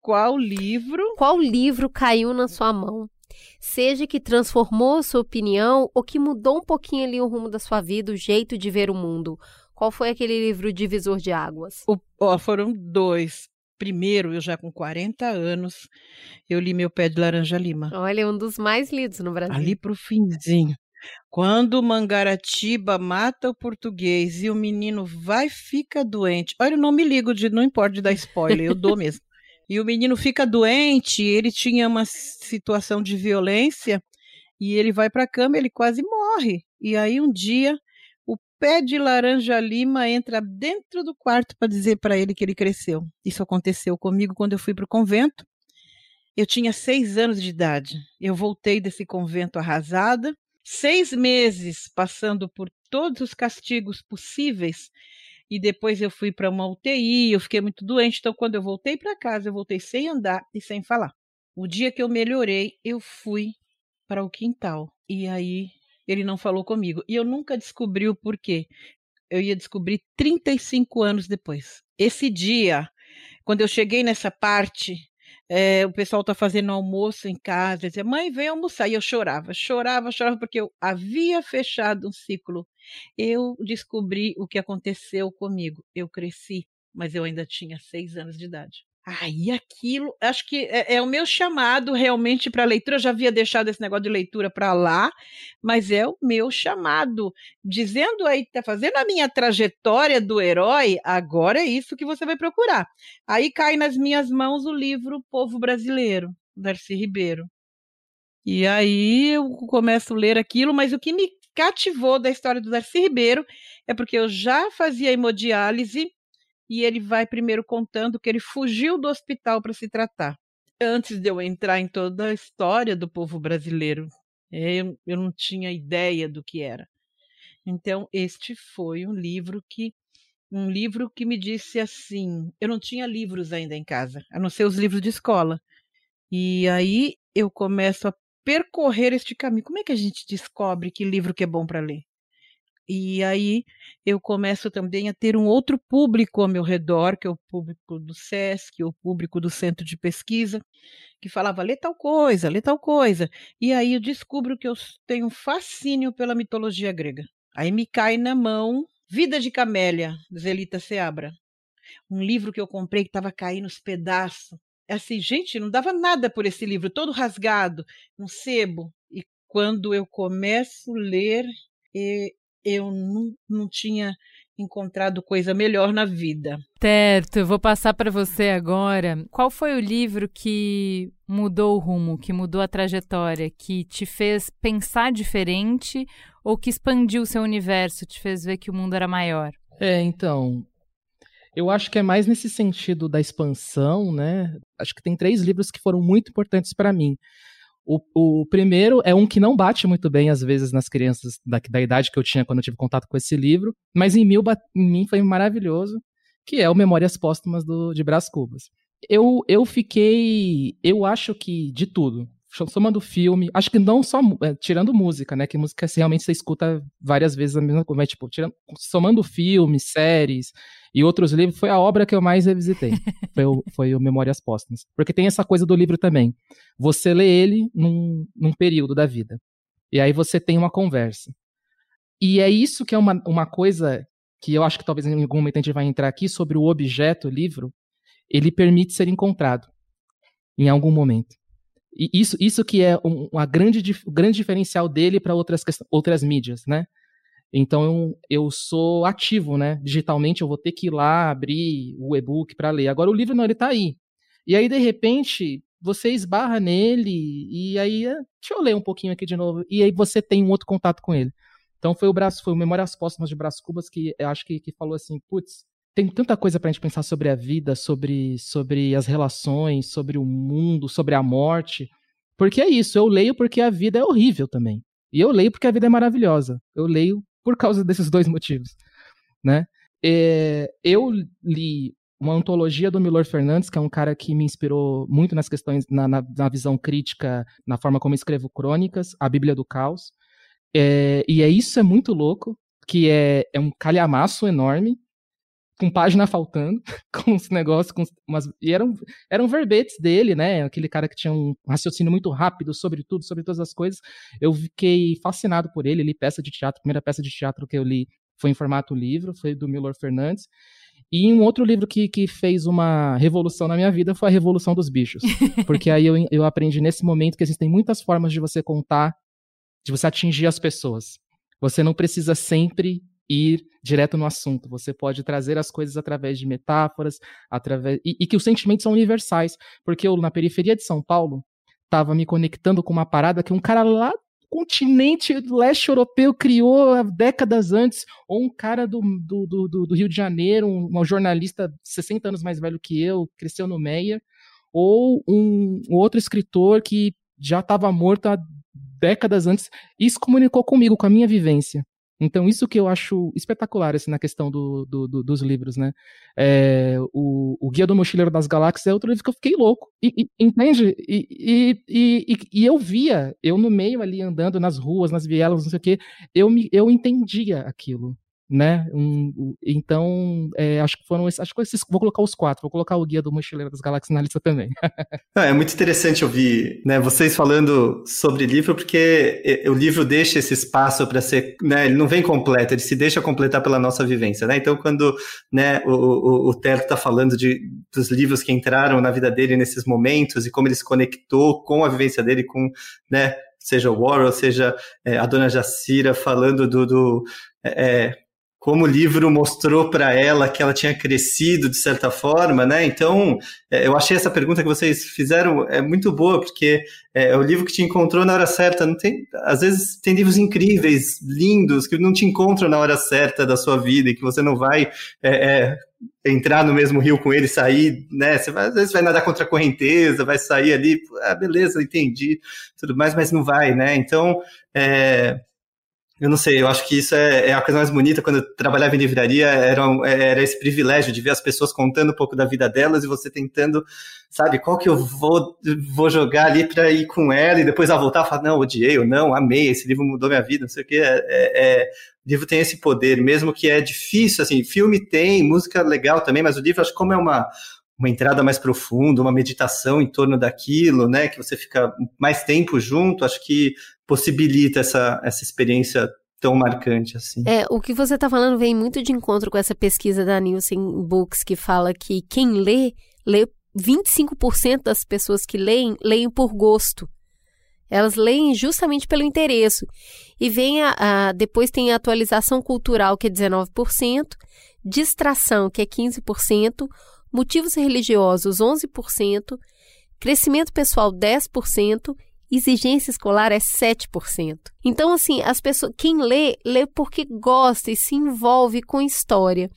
qual livro? Qual livro caiu na sua mão? Seja que transformou a sua opinião ou que mudou um pouquinho ali o rumo da sua vida, o jeito de ver o mundo. Qual foi aquele livro divisor de águas? O, ó, foram dois. Primeiro, eu já com 40 anos, eu li Meu Pé de Laranja Lima. Olha, um dos mais lidos no Brasil. Ali pro finzinho. Quando Mangaratiba mata o português e o menino vai fica doente. Olha, eu não me ligo de, não importa de dar spoiler, eu dou mesmo. E o menino fica doente, ele tinha uma situação de violência e ele vai para a cama, ele quase morre. E aí um dia o pé de laranja lima entra dentro do quarto para dizer para ele que ele cresceu. Isso aconteceu comigo quando eu fui para o convento. Eu tinha seis anos de idade. Eu voltei desse convento arrasada seis meses passando por todos os castigos possíveis. E depois eu fui para uma UTI, eu fiquei muito doente. Então, quando eu voltei para casa, eu voltei sem andar e sem falar. O dia que eu melhorei, eu fui para o quintal. E aí ele não falou comigo. E eu nunca descobri o porquê. Eu ia descobrir 35 anos depois. Esse dia, quando eu cheguei nessa parte é, o pessoal está fazendo almoço em casa, dizia, mãe, vem almoçar. E eu chorava, chorava, chorava, porque eu havia fechado um ciclo. Eu descobri o que aconteceu comigo. Eu cresci, mas eu ainda tinha seis anos de idade. Aí aquilo, acho que é, é o meu chamado realmente para leitura. Eu já havia deixado esse negócio de leitura para lá, mas é o meu chamado. Dizendo aí, tá fazendo a minha trajetória do herói, agora é isso que você vai procurar. Aí cai nas minhas mãos o livro Povo Brasileiro, Darcy Ribeiro. E aí eu começo a ler aquilo, mas o que me cativou da história do Darcy Ribeiro é porque eu já fazia hemodiálise e ele vai primeiro contando que ele fugiu do hospital para se tratar. Antes de eu entrar em toda a história do povo brasileiro, eu, eu não tinha ideia do que era. Então, este foi um livro que um livro que me disse assim, eu não tinha livros ainda em casa, a não ser os livros de escola. E aí eu começo a percorrer este caminho. Como é que a gente descobre que livro que é bom para ler? E aí eu começo também a ter um outro público ao meu redor, que é o público do SESC, o público do centro de pesquisa, que falava, lê tal coisa, lê tal coisa. E aí eu descubro que eu tenho fascínio pela mitologia grega. Aí me cai na mão Vida de Camélia, Zelita Seabra. Um livro que eu comprei que estava caindo os pedaços. Assim, gente, não dava nada por esse livro, todo rasgado, um sebo. E quando eu começo a ler, eu não, não tinha encontrado coisa melhor na vida. Certo, eu vou passar para você agora. Qual foi o livro que mudou o rumo, que mudou a trajetória, que te fez pensar diferente ou que expandiu o seu universo, te fez ver que o mundo era maior? É, então, eu acho que é mais nesse sentido da expansão, né? Acho que tem três livros que foram muito importantes para mim. O, o, primeiro é um que não bate muito bem, às vezes, nas crianças da, da idade que eu tinha quando eu tive contato com esse livro, mas em, mil, em mim foi maravilhoso, que é o Memórias Póstumas do, de Brás Cubas. Eu, eu fiquei. Eu acho que de tudo somando filme, acho que não só é, tirando música, né? Que música realmente você escuta várias vezes a mesma coisa, mas, tipo, tirando, somando filmes, séries e outros livros, foi a obra que eu mais revisitei. foi, o, foi o Memórias Póstumas. Porque tem essa coisa do livro também. Você lê ele num, num período da vida. E aí você tem uma conversa. E é isso que é uma, uma coisa que eu acho que talvez em algum momento a gente vai entrar aqui sobre o objeto, o livro, ele permite ser encontrado em algum momento. E isso, isso que é um, uma grande, o grande diferencial dele para outras, outras mídias, né? Então eu, sou ativo, né? Digitalmente eu vou ter que ir lá abrir o e-book para ler. Agora o livro não, ele está aí. E aí, de repente, você esbarra nele e aí, eh, deixa eu ler um pouquinho aqui de novo. E aí você tem um outro contato com ele. Então foi o braço, foi o Memórias Póstumas de Brás Cubas que eu acho que, que falou assim, putz, tem tanta coisa pra gente pensar sobre a vida, sobre, sobre as relações, sobre o mundo, sobre a morte. Porque é isso, eu leio porque a vida é horrível também. E eu leio porque a vida é maravilhosa. Eu leio por causa desses dois motivos, né? É, eu li uma antologia do Milor Fernandes, que é um cara que me inspirou muito nas questões, na, na, na visão crítica, na forma como escrevo crônicas, a Bíblia do Caos. É, e é isso é muito louco, que é, é um calhamaço enorme, com página faltando, com os negócios, com umas, e eram, eram verbetes dele, né? Aquele cara que tinha um raciocínio muito rápido sobre tudo, sobre todas as coisas. Eu fiquei fascinado por ele, li peça de teatro, a primeira peça de teatro que eu li foi em formato livro, foi do Milor Fernandes. E um outro livro que, que fez uma revolução na minha vida foi A Revolução dos Bichos. Porque aí eu, eu aprendi nesse momento que existem muitas formas de você contar, de você atingir as pessoas. Você não precisa sempre ir direto no assunto. Você pode trazer as coisas através de metáforas, através e, e que os sentimentos são universais. Porque eu, na periferia de São Paulo, estava me conectando com uma parada que um cara lá continente leste europeu criou décadas antes, ou um cara do, do, do, do Rio de Janeiro, um, um, jornalista 60 anos mais velho que eu, cresceu no Meia, ou um, um outro escritor que já estava morto há décadas antes, isso comunicou comigo, com a minha vivência. Então, isso que eu acho espetacular assim, na questão do, do, do, dos livros, né? É, o, o Guia do Mochileiro das Galáxias é outro livro que eu fiquei louco. E, e, entende? E, e, eu via, eu no meio ali andando nas ruas, nas vielas, não sei o quê, eu, me, eu entendia aquilo né? Um, então, é, acho que foram esses, acho que esses, vou colocar os quatro, vou colocar o Guia do Mochileiro das Galáxias na lista também. é muito interessante ouvir, né, vocês falando sobre livro, porque o livro deixa esse espaço para ser, né, ele não vem completo, ele se deixa completar pela nossa vivência, né? Então, quando, né, o, o, o Terto está falando de, dos livros que entraram na vida dele nesses momentos e como ele se conectou com a vivência dele, com, né, seja o Warhol, seja é, a dona Jacira falando do, do é, como o livro mostrou para ela que ela tinha crescido de certa forma, né? Então, é, eu achei essa pergunta que vocês fizeram é muito boa, porque é, é, o livro que te encontrou na hora certa. Não tem, às vezes tem livros incríveis, lindos, que não te encontram na hora certa da sua vida e que você não vai é, é, entrar no mesmo rio com ele, sair, né? Você vai, às vezes vai nadar contra a correnteza, vai sair ali, ah, beleza, entendi, tudo mais, mas não vai, né? Então, é, eu não sei, eu acho que isso é, é, a coisa mais bonita. Quando eu trabalhava em livraria, era, era esse privilégio de ver as pessoas contando um pouco da vida delas e você tentando, sabe, qual que eu vou, vou jogar ali para ir com ela e depois ela voltar e falar, não, odiei ou não, amei, esse livro mudou minha vida, não sei o quê. É, é, é, o livro tem esse poder, mesmo que é difícil, assim, filme tem, música legal também, mas o livro, acho que como é uma, uma entrada mais profunda, uma meditação em torno daquilo, né, que você fica mais tempo junto, acho que possibilita essa, essa experiência tão marcante assim. É, o que você está falando vem muito de encontro com essa pesquisa da Nielsen Books que fala que quem lê, lê 25% das pessoas que leem, leem por gosto. Elas leem justamente pelo interesse. E vem a, a, depois tem a atualização cultural, que é 19%, distração, que é 15%, motivos religiosos, 11%, crescimento pessoal, 10% exigência escolar é 7%. Então, assim, as pessoas, quem lê, lê porque gosta e se envolve com história.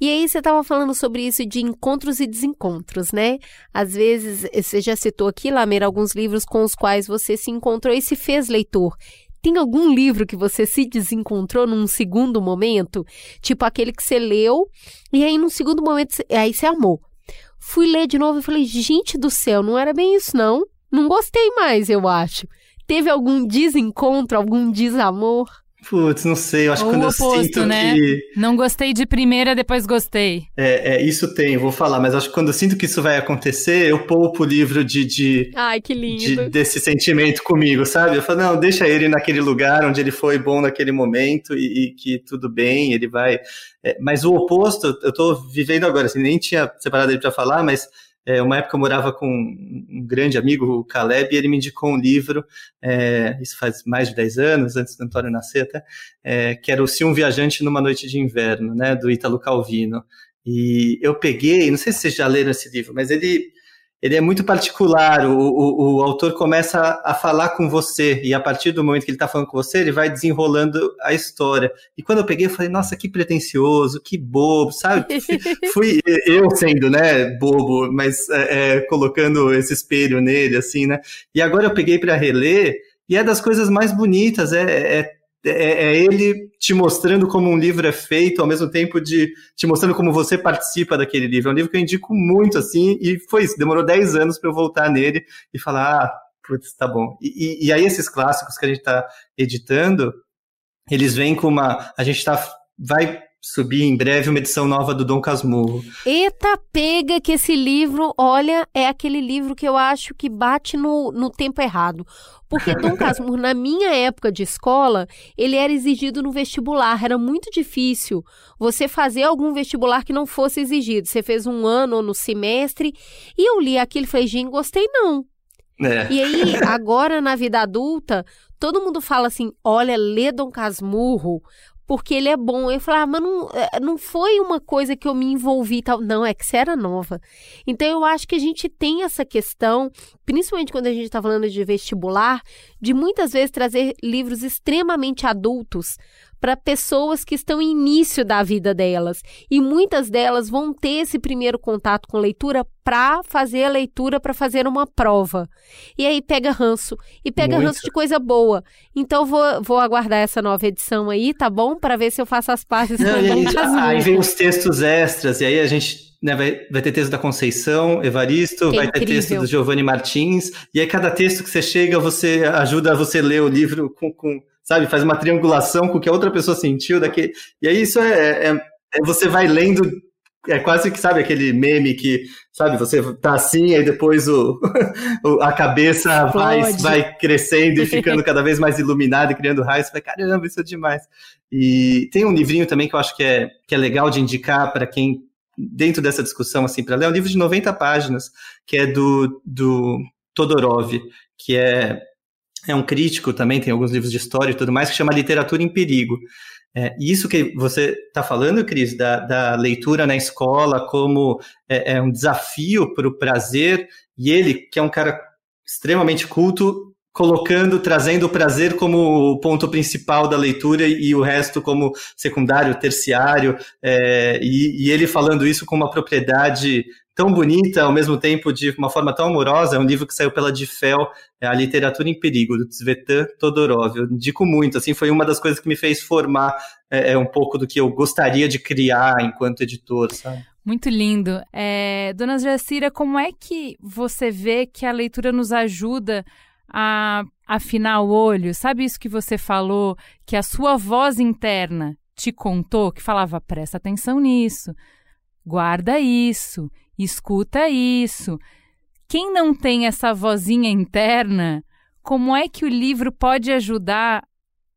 E aí você estava falando sobre isso de encontros e desencontros, né? Às vezes, você já citou aqui, Lameira, alguns livros com os quais você se encontrou e se fez leitor. Tem algum livro que você se desencontrou num segundo momento? Tipo aquele que você leu e aí num segundo momento, aí você amou. Fui ler de novo e falei, gente do céu, não era bem isso não não gostei mais, eu acho. Teve algum desencontro, algum desamor? Putz, não sei, eu acho que quando oposto, eu sinto né? que... Não gostei de primeira, depois gostei. É, é, isso tem, vou falar, mas acho que quando eu sinto que isso vai acontecer, eu poupo o livro de... de Ai, que lindo. De, desse sentimento comigo, sabe? Eu falo, não, deixa ele naquele lugar onde ele foi bom naquele momento e, e que tudo bem, ele vai... É, mas o oposto, eu tô vivendo agora, assim, nem tinha separado ele para falar, mas é, uma época eu morava com um grande amigo, o Caleb, e ele me indicou um livro, é, isso faz mais de 10 anos, antes do Antônio nascer até, é, que era o Se um Viajante numa Noite de Inverno, né, do Ítalo Calvino. E eu peguei, não sei se vocês já leram esse livro, mas ele, ele é muito particular. O, o, o, autor começa a falar com você, e a partir do momento que ele está falando com você, ele vai desenrolando a história. E quando eu peguei, eu falei, nossa, que pretencioso, que bobo, sabe? Fui eu sendo, né, bobo, mas é, é, colocando esse espelho nele, assim, né? E agora eu peguei para reler, e é das coisas mais bonitas, é, é é, é, ele te mostrando como um livro é feito, ao mesmo tempo de te mostrando como você participa daquele livro. É um livro que eu indico muito, assim, e foi isso. Demorou 10 anos para eu voltar nele e falar, ah, putz, tá bom. E, e, e aí esses clássicos que a gente está editando, eles vêm com uma... A gente tá, vai subir em breve uma edição nova do Dom Casmurro. Eita, pega que esse livro, olha, é aquele livro que eu acho que bate no, no tempo errado. Porque Dom Casmurro, na minha época de escola, ele era exigido no vestibular. Era muito difícil você fazer algum vestibular que não fosse exigido. Você fez um ano ou no semestre, e eu li aquilo e falei, gente, gostei não. É. E aí, agora na vida adulta, todo mundo fala assim: olha, lê Dom Casmurro, porque ele é bom. Eu falei, ah, mas não, é, não foi uma coisa que eu me envolvi tal. Não, é que você era nova. Então eu acho que a gente tem essa questão, principalmente quando a gente está falando de vestibular, de muitas vezes trazer livros extremamente adultos para pessoas que estão em início da vida delas. E muitas delas vão ter esse primeiro contato com leitura para fazer a leitura, para fazer uma prova. E aí pega ranço. E pega Muito. ranço de coisa boa. Então vou, vou aguardar essa nova edição aí, tá bom? Para ver se eu faço as partes. Não, aí, aí vem os textos extras, e aí a gente né, vai, vai ter texto da Conceição, Evaristo, que vai ter texto do Giovanni Martins, e aí cada texto que você chega, você ajuda você ler o livro com, com sabe? Faz uma triangulação com o que a outra pessoa sentiu. Daquele... E aí isso é, é, é, Você vai lendo. É quase que, sabe, aquele meme que, sabe, você tá assim, aí depois o, a cabeça vai, vai crescendo e ficando cada vez mais iluminada e criando raios. Você vai, caramba, isso é demais. E tem um livrinho também que eu acho que é, que é legal de indicar para quem, dentro dessa discussão, assim, para ler, é um livro de 90 páginas, que é do, do Todorov, que é é um crítico também, tem alguns livros de história e tudo mais, que chama Literatura em Perigo. É, isso que você está falando, Cris, da, da, leitura na escola como é, é um desafio para o prazer, e ele, que é um cara extremamente culto, colocando, trazendo o prazer como o ponto principal da leitura e o resto como secundário, terciário, é, e, e, ele falando isso com uma propriedade tão bonita, ao mesmo tempo de uma forma tão amorosa. É um livro que saiu pela Difel, é A Literatura em Perigo, do Tsvetan Todorov. Eu indico muito, assim, foi uma das coisas que me fez formar é, é um pouco do que eu gostaria de criar enquanto editor, sabe? Muito lindo. É, Dona Jacira, como é que você vê que a leitura nos ajuda a afinar o olho? Sabe isso que você falou, que a sua voz interna te contou, que falava, presta atenção nisso, guarda isso, escuta isso. Quem não tem essa vozinha interna, como é que o livro pode ajudar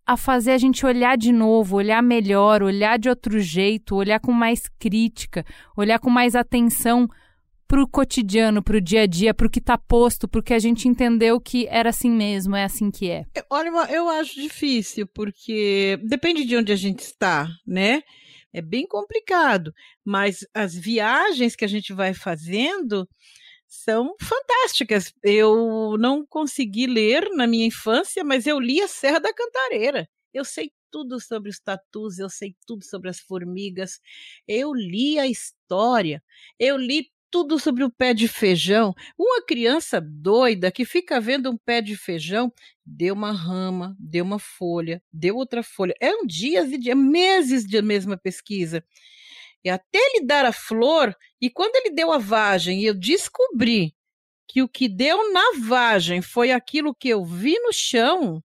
a fazer a gente olhar de novo, olhar melhor, olhar de outro jeito, olhar com mais crítica, olhar com mais atenção para o cotidiano, para o dia a dia, para o que está posto, porque a gente entendeu que era assim mesmo, é assim que é. Olha, eu acho difícil, porque depende de onde a gente está, né? É bem complicado, mas as viagens que a gente vai fazendo são fantásticas. Eu não consegui ler na minha infância, mas eu li a Serra da Cantareira. Eu sei tudo sobre os tatus, eu sei tudo sobre as formigas. Eu li a história, eu li tudo sobre o pé de feijão. Uma criança doida que fica vendo um pé de feijão, deu uma rama, deu uma folha, deu outra folha. É um dias e dias, meses de mesma pesquisa. E até ele dar a flor, e quando ele deu a vagem, eu descobri que o que deu na vagem foi aquilo que eu vi no chão,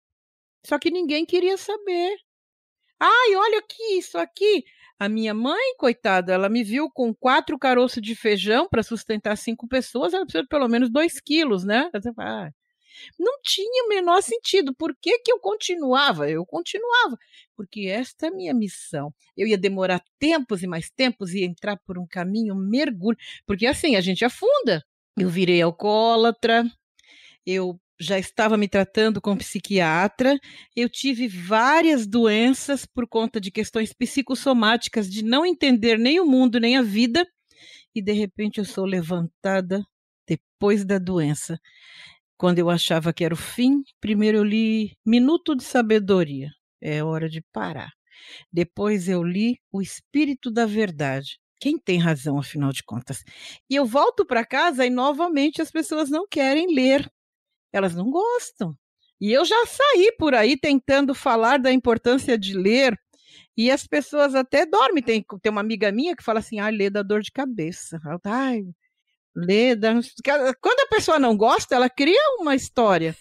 só que ninguém queria saber. Ai, olha aqui, isso aqui. A minha mãe, coitada, ela me viu com quatro caroços de feijão para sustentar cinco pessoas, ela precisa de pelo menos dois quilos, né? Ah, não tinha o menor sentido. Por que, que eu continuava? Eu continuava, porque esta é a minha missão. Eu ia demorar tempos e mais tempos e entrar por um caminho mergulho, porque assim a gente afunda. Eu virei alcoólatra, eu já estava me tratando com psiquiatra, eu tive várias doenças por conta de questões psicossomáticas, de não entender nem o mundo nem a vida, e de repente eu sou levantada depois da doença. Quando eu achava que era o fim, primeiro eu li Minuto de Sabedoria. É hora de parar. Depois eu li O Espírito da Verdade. Quem tem razão, afinal de contas? E eu volto para casa e novamente as pessoas não querem ler. Elas não gostam. E eu já saí por aí tentando falar da importância de ler. E as pessoas até dormem. Tem, tem uma amiga minha que fala assim: ah, lê da dor de cabeça. Ai, lê. Da... Quando a pessoa não gosta, ela cria uma história.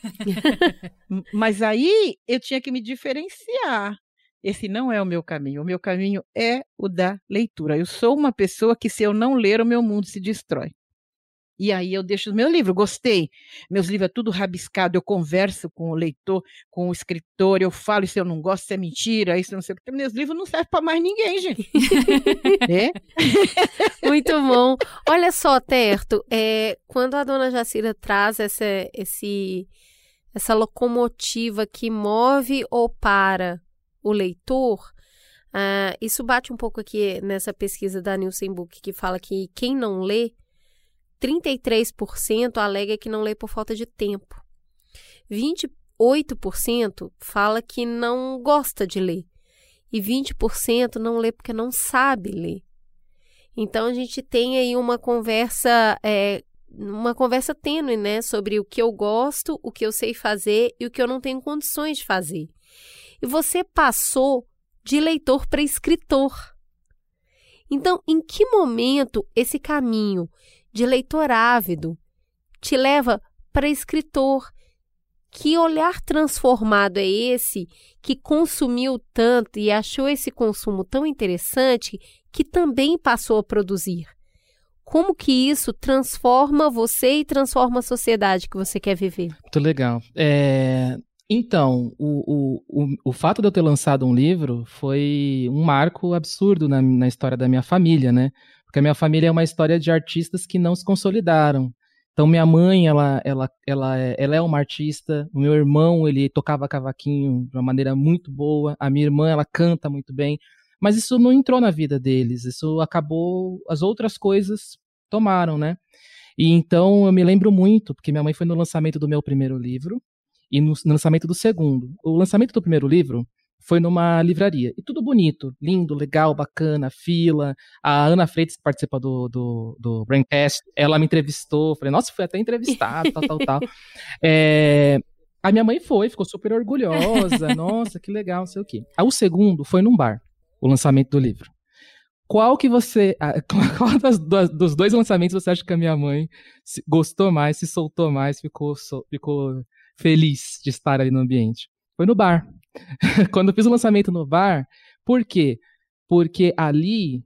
Mas aí eu tinha que me diferenciar. Esse não é o meu caminho. O meu caminho é o da leitura. Eu sou uma pessoa que, se eu não ler, o meu mundo se destrói. E aí eu deixo o meu livro, gostei. Meus livros é tudo rabiscado, eu converso com o leitor, com o escritor, eu falo, isso eu não gosto, isso é mentira, isso não sei porque meus livros não servem para mais ninguém, gente. é? Muito bom. Olha só, Terto, é, quando a dona Jacira traz essa, esse, essa locomotiva que move ou para o leitor, uh, isso bate um pouco aqui nessa pesquisa da Nielsen Book, que fala que quem não lê 33% alega que não lê por falta de tempo. 28% fala que não gosta de ler. E 20% não lê porque não sabe ler. Então a gente tem aí uma conversa, é, uma conversa tênue, né? Sobre o que eu gosto, o que eu sei fazer e o que eu não tenho condições de fazer. E você passou de leitor para escritor. Então, em que momento esse caminho de leitor ávido, te leva para escritor. Que olhar transformado é esse que consumiu tanto e achou esse consumo tão interessante que também passou a produzir? Como que isso transforma você e transforma a sociedade que você quer viver? Muito legal. É, então, o, o, o, o, fato de eu ter lançado um livro foi um marco absurdo na, na história da minha família, né? Porque a minha família é uma história de artistas que não se consolidaram. Então, minha mãe, ela, ela, ela, é, ela é uma artista. O meu irmão, ele tocava cavaquinho de uma maneira muito boa. A minha irmã, ela canta muito bem. Mas isso não entrou na vida deles. Isso acabou, as outras coisas tomaram, né? E então eu me lembro muito, porque minha mãe foi no lançamento do meu primeiro livro e no, no lançamento do segundo. O lançamento do primeiro livro foi numa livraria. E tudo bonito, lindo, legal, bacana, fila. A Ana Freitas, que participa do, do, do Braincast, ela me entrevistou. Falei, nossa, fui até entrevistado, tal, tal, tal. É, a minha mãe foi, ficou super orgulhosa. Nossa, que legal, não sei o quê. Aí, o segundo foi num bar, o lançamento do livro. Qual que você. Qual das, dos dois lançamentos você acha que a minha mãe gostou mais, se soltou mais, ficou, ficou feliz de estar ali no ambiente? Foi no bar. Quando eu fiz o lançamento no bar, por quê? Porque ali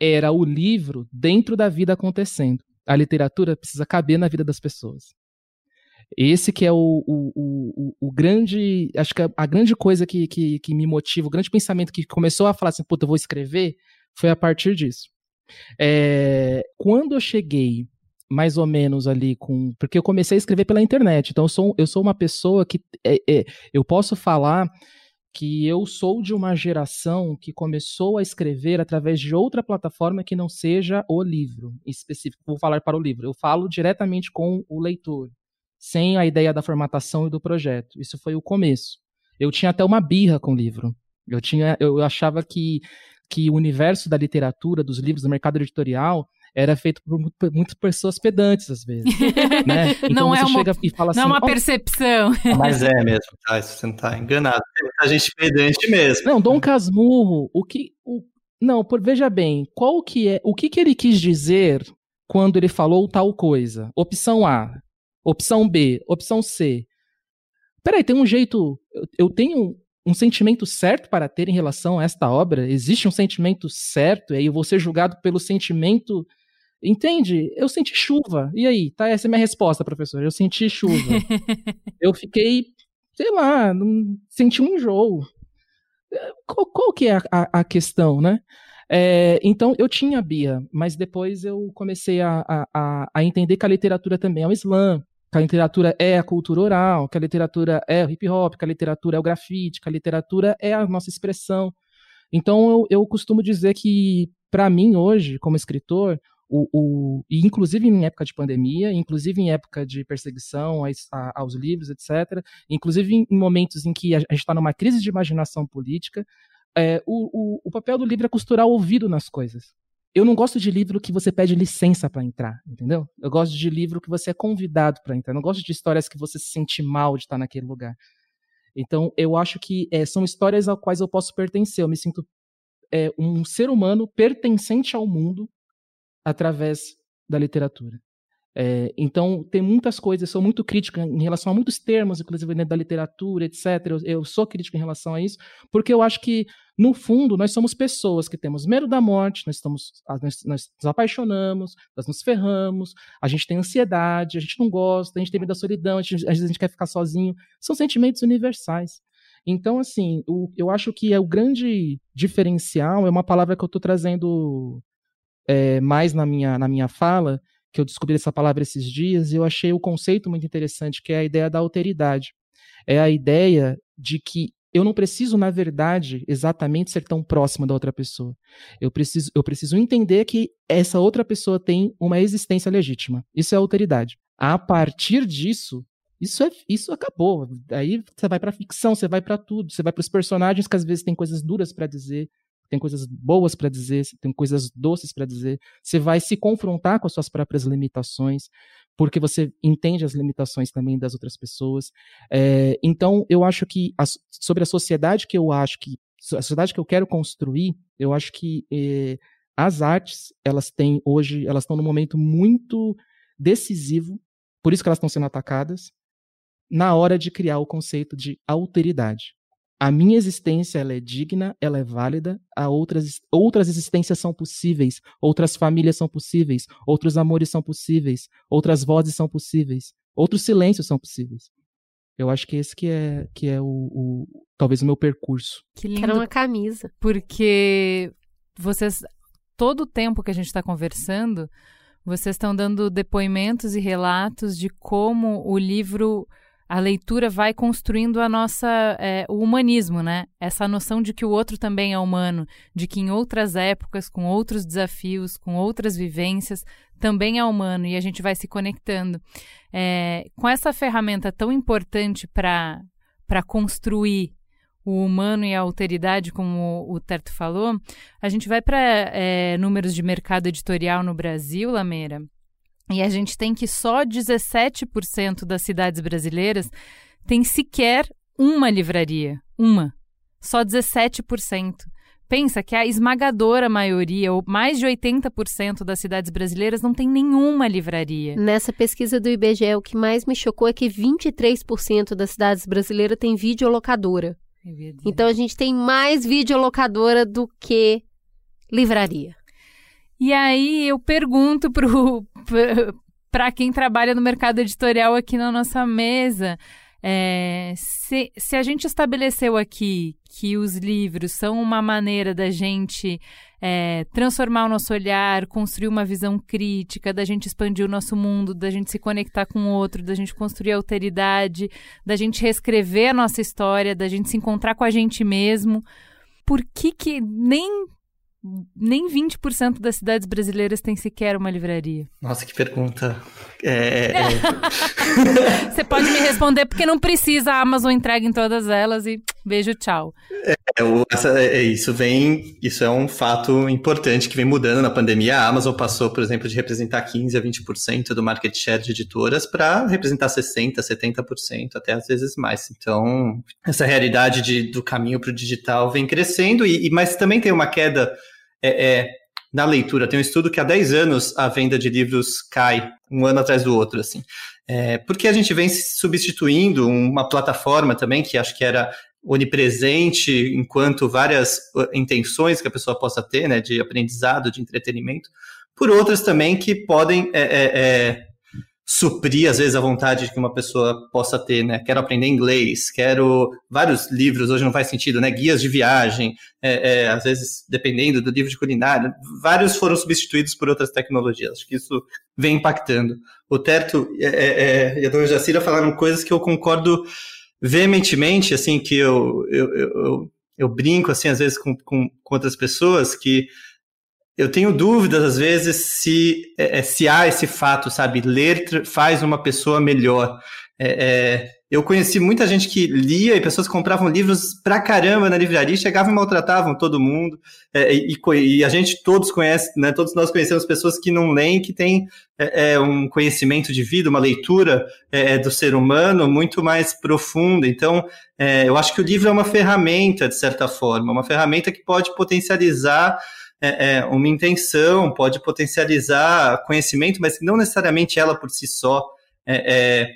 era o livro dentro da vida acontecendo. A literatura precisa caber na vida das pessoas. Esse que é o, o, o, o grande, acho que a, grande coisa que, que, que, me motiva, o grande pensamento que começou a falar assim, puta, eu vou escrever, foi a partir disso. É, quando eu cheguei mais ou menos ali com. Porque eu comecei a escrever pela internet. Então eu sou, eu sou uma pessoa que. É, é, eu posso falar que eu sou de uma geração que começou a escrever através de outra plataforma que não seja o livro específico. Vou falar para o livro. Eu falo diretamente com o leitor, sem a ideia da formatação e do projeto. Isso foi o começo. Eu tinha até uma birra com o livro. Eu tinha, eu achava que que o universo da literatura, dos livros, do mercado editorial era feito por muitas pessoas pedantes, às vezes. né? Então não você é uma, chega e fala assim. Não é uma percepção. Mas é mesmo, tá? Você não tá enganado. A gente pedante mesmo. Não, Dom Casmurro, o que. O, não, por, veja bem, qual que é. O que, que ele quis dizer quando ele falou tal coisa? Opção A, opção B, opção C. Peraí, tem um jeito. Eu, eu tenho um sentimento certo para ter em relação a esta obra? Existe um sentimento certo? E aí eu vou ser julgado pelo sentimento Entende? Eu senti chuva. E aí? Tá, essa é a minha resposta, professor. Eu senti chuva. eu fiquei, sei lá, senti um enjoo. Qual, qual que é a, a, a questão, né? É, então, eu tinha a Bia, mas depois eu comecei a, a, a entender que a literatura também é o Islã, que a literatura é a cultura oral, que a literatura é o hip hop, que a literatura é o grafite, que a literatura é a nossa expressão. Então, eu, eu costumo dizer que, para mim, hoje, como escritor, o, o, e inclusive em época de pandemia, inclusive em época de perseguição a, aos livros, etc., inclusive em, momentos em que a, a gente está numa crise de imaginação política, é, o, o, papel do livro é costurar o ouvido nas coisas. Eu não gosto de livro que você pede licença para entrar, entendeu? Eu gosto de livro que você é convidado para entrar. Eu não gosto de histórias que você se sente mal de estar naquele lugar. Então, eu acho que é, são histórias às quais eu posso pertencer. Eu me sinto é, um ser humano pertencente ao mundo através da literatura. É, então, tem muitas coisas, sou muito crítica em relação a muitos termos, inclusive dentro da literatura, etc. Eu, eu, sou crítica em relação a isso, porque eu acho que, no fundo, nós somos pessoas que temos medo da morte, nós, estamos, nós, nós nos apaixonamos, nós nos ferramos, a gente tem ansiedade, a gente não gosta, a gente tem medo da solidão, gente, às vezes a gente quer ficar sozinho. São sentimentos universais. Então, assim, o, eu acho que é o grande diferencial, é uma palavra que eu estou trazendo é, mais na minha, na minha fala, que eu descobri essa palavra esses dias, e eu achei o conceito muito interessante, que é a ideia da alteridade. É a ideia de que eu não preciso, na verdade, exatamente ser tão próxima da outra pessoa. Eu preciso, eu preciso entender que essa outra pessoa tem uma existência legítima. Isso é alteridade. A partir disso, isso, é, isso acabou. Aí você vai para ficção, você vai para tudo, você vai para os personagens que às vezes têm coisas duras para dizer, tem coisas boas para dizer, tem coisas doces para dizer. Você vai se confrontar com as suas próprias limitações, porque você entende as limitações também das outras pessoas. É, então, eu acho que a, sobre a sociedade que eu acho que a sociedade que eu quero construir, eu acho que é, as artes elas têm hoje elas estão num momento muito decisivo, por isso que elas estão sendo atacadas na hora de criar o conceito de alteridade a minha existência ela é digna, ela é válida, a outras, outras existências são possíveis, outras famílias são possíveis, outros amores são possíveis, outras vozes são possíveis, outros silêncios são possíveis. Eu acho que esse que é, que é o, o talvez o meu percurso. Que lindo. Era uma camisa. Porque vocês, todo o tempo que a gente está conversando, vocês estão dando depoimentos e relatos de como o livro a leitura vai construindo a nossa é, o humanismo, né? Essa noção de que o outro também é humano, de que em outras épocas, com outros desafios, com outras vivências, também é humano e a gente vai se conectando. É, com essa ferramenta tão importante para para construir o humano e a alteridade, como o Terto falou, a gente vai para é, números de mercado editorial no Brasil, Lameira, e a gente tem que só 17% das cidades brasileiras tem sequer uma livraria. Uma. Só 17%. Pensa que a esmagadora maioria, ou mais de 80% das cidades brasileiras, não tem nenhuma livraria. Nessa pesquisa do IBGE, o que mais me chocou é que 23% das cidades brasileiras tem videolocadora. Então a gente tem mais videolocadora do que livraria. E aí eu pergunto para quem trabalha no mercado editorial aqui na nossa mesa, é, se, se a gente estabeleceu aqui que os livros são uma maneira da gente é, transformar o nosso olhar, construir uma visão crítica, da gente expandir o nosso mundo, da gente se conectar com o outro, da gente construir alteridade, da gente reescrever a nossa história, da gente se encontrar com a gente mesmo. Por que, que nem nem 20% das cidades brasileiras tem sequer uma livraria. Nossa, que pergunta. É... é. Você pode me responder porque não precisa, a Amazon entrega em todas elas e beijo, tchau. É, essa, é, isso vem, isso é um fato importante que vem mudando na pandemia. A Amazon passou, por exemplo, de representar 15 a 20% do market share de editoras para representar 60, 70%, até às vezes mais. Então, essa realidade de, do caminho para o digital vem crescendo, e, mas também tem uma queda é, é, na leitura. Tem um estudo que há 10 anos a venda de livros cai, um ano atrás do outro, assim. É, porque a gente vem substituindo uma plataforma também, que acho que era onipresente enquanto várias uh, intenções que a pessoa possa ter, né, de aprendizado, de entretenimento, por outras também que podem é, é, é suprir, às vezes, a vontade que uma pessoa possa ter, né? Quero aprender inglês, quero vários livros, hoje não faz sentido, né? Guias de viagem, é, é, às vezes, dependendo do livro de culinária, vários foram substituídos por outras tecnologias. Acho que isso vem impactando. O Terto é, é, é e a Dona Jacira falaram coisas que eu concordo veementemente, assim, que eu, eu, eu, eu brinco, assim, às vezes com, com, com outras pessoas, que eu tenho dúvidas, às vezes, se, é, é se há esse fato, sabe? Ler faz uma pessoa melhor. É, é, eu conheci muita gente que lia e pessoas que compravam livros pra caramba na livraria, chegavam e maltratavam todo mundo. É, e, e, a gente todos conhece, né? Todos nós conhecemos pessoas que não leem, que têm é, é um conhecimento de vida, uma leitura é, do ser humano muito mais profunda. Então, eu acho que o livro é uma ferramenta, de certa forma, uma ferramenta que pode potencializar é, é, uma intenção, pode potencializar conhecimento, mas não necessariamente ela por si só é, é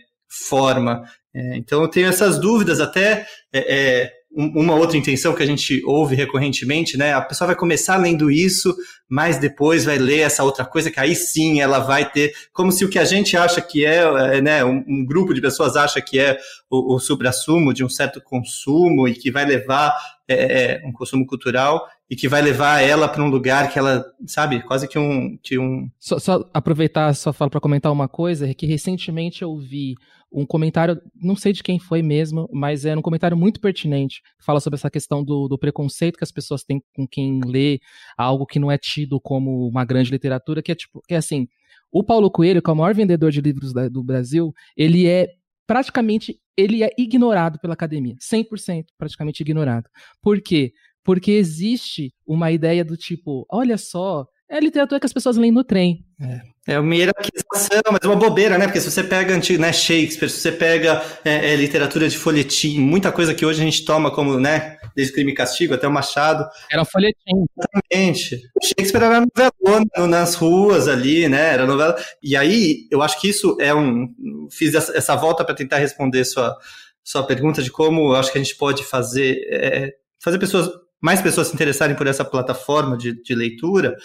forma. É, então eu tenho essas dúvidas, até é, uma outra intenção que a gente ouve recorrentemente, né? A pessoa vai começar lendo isso, mas depois vai ler essa outra coisa que aí sim ela vai ter, como se o que a gente acha que é, né? Um, um grupo de pessoas acha que é o, o supra-sumo de um certo consumo e que vai levar é, um consumo cultural e que vai levar ela para um lugar que ela, sabe, quase que um. Que um... Só, só aproveitar sua fala para comentar uma coisa, é que recentemente eu vi um comentário, não sei de quem foi mesmo, mas era um comentário muito pertinente, que fala sobre essa questão do, do preconceito que as pessoas têm com quem lê algo que não é tido como uma grande literatura, que é tipo, que é assim, o Paulo Coelho, que é o maior vendedor de livros da, do Brasil, ele é praticamente ele é ignorado pela academia, 100% praticamente ignorado. Por quê? porque existe uma ideia do tipo, olha só, é a literatura que as pessoas leem no trem. É, é uma hierarquização, mas é uma bobeira, né? Porque se você pega né, Shakespeare, se você pega é, é, literatura de folhetim, muita coisa que hoje a gente toma como, né, desde Crime e Castigo até o Machado. Era um folhetim. Exatamente. O Shakespeare era novelona nas ruas ali, né? Era novela. E aí, eu acho que isso é um. Fiz essa, volta para tentar responder sua, sua pergunta de como eu acho que a gente pode fazer. É, fazer pessoas mais pessoas se interessarem por essa plataforma de, de leitura,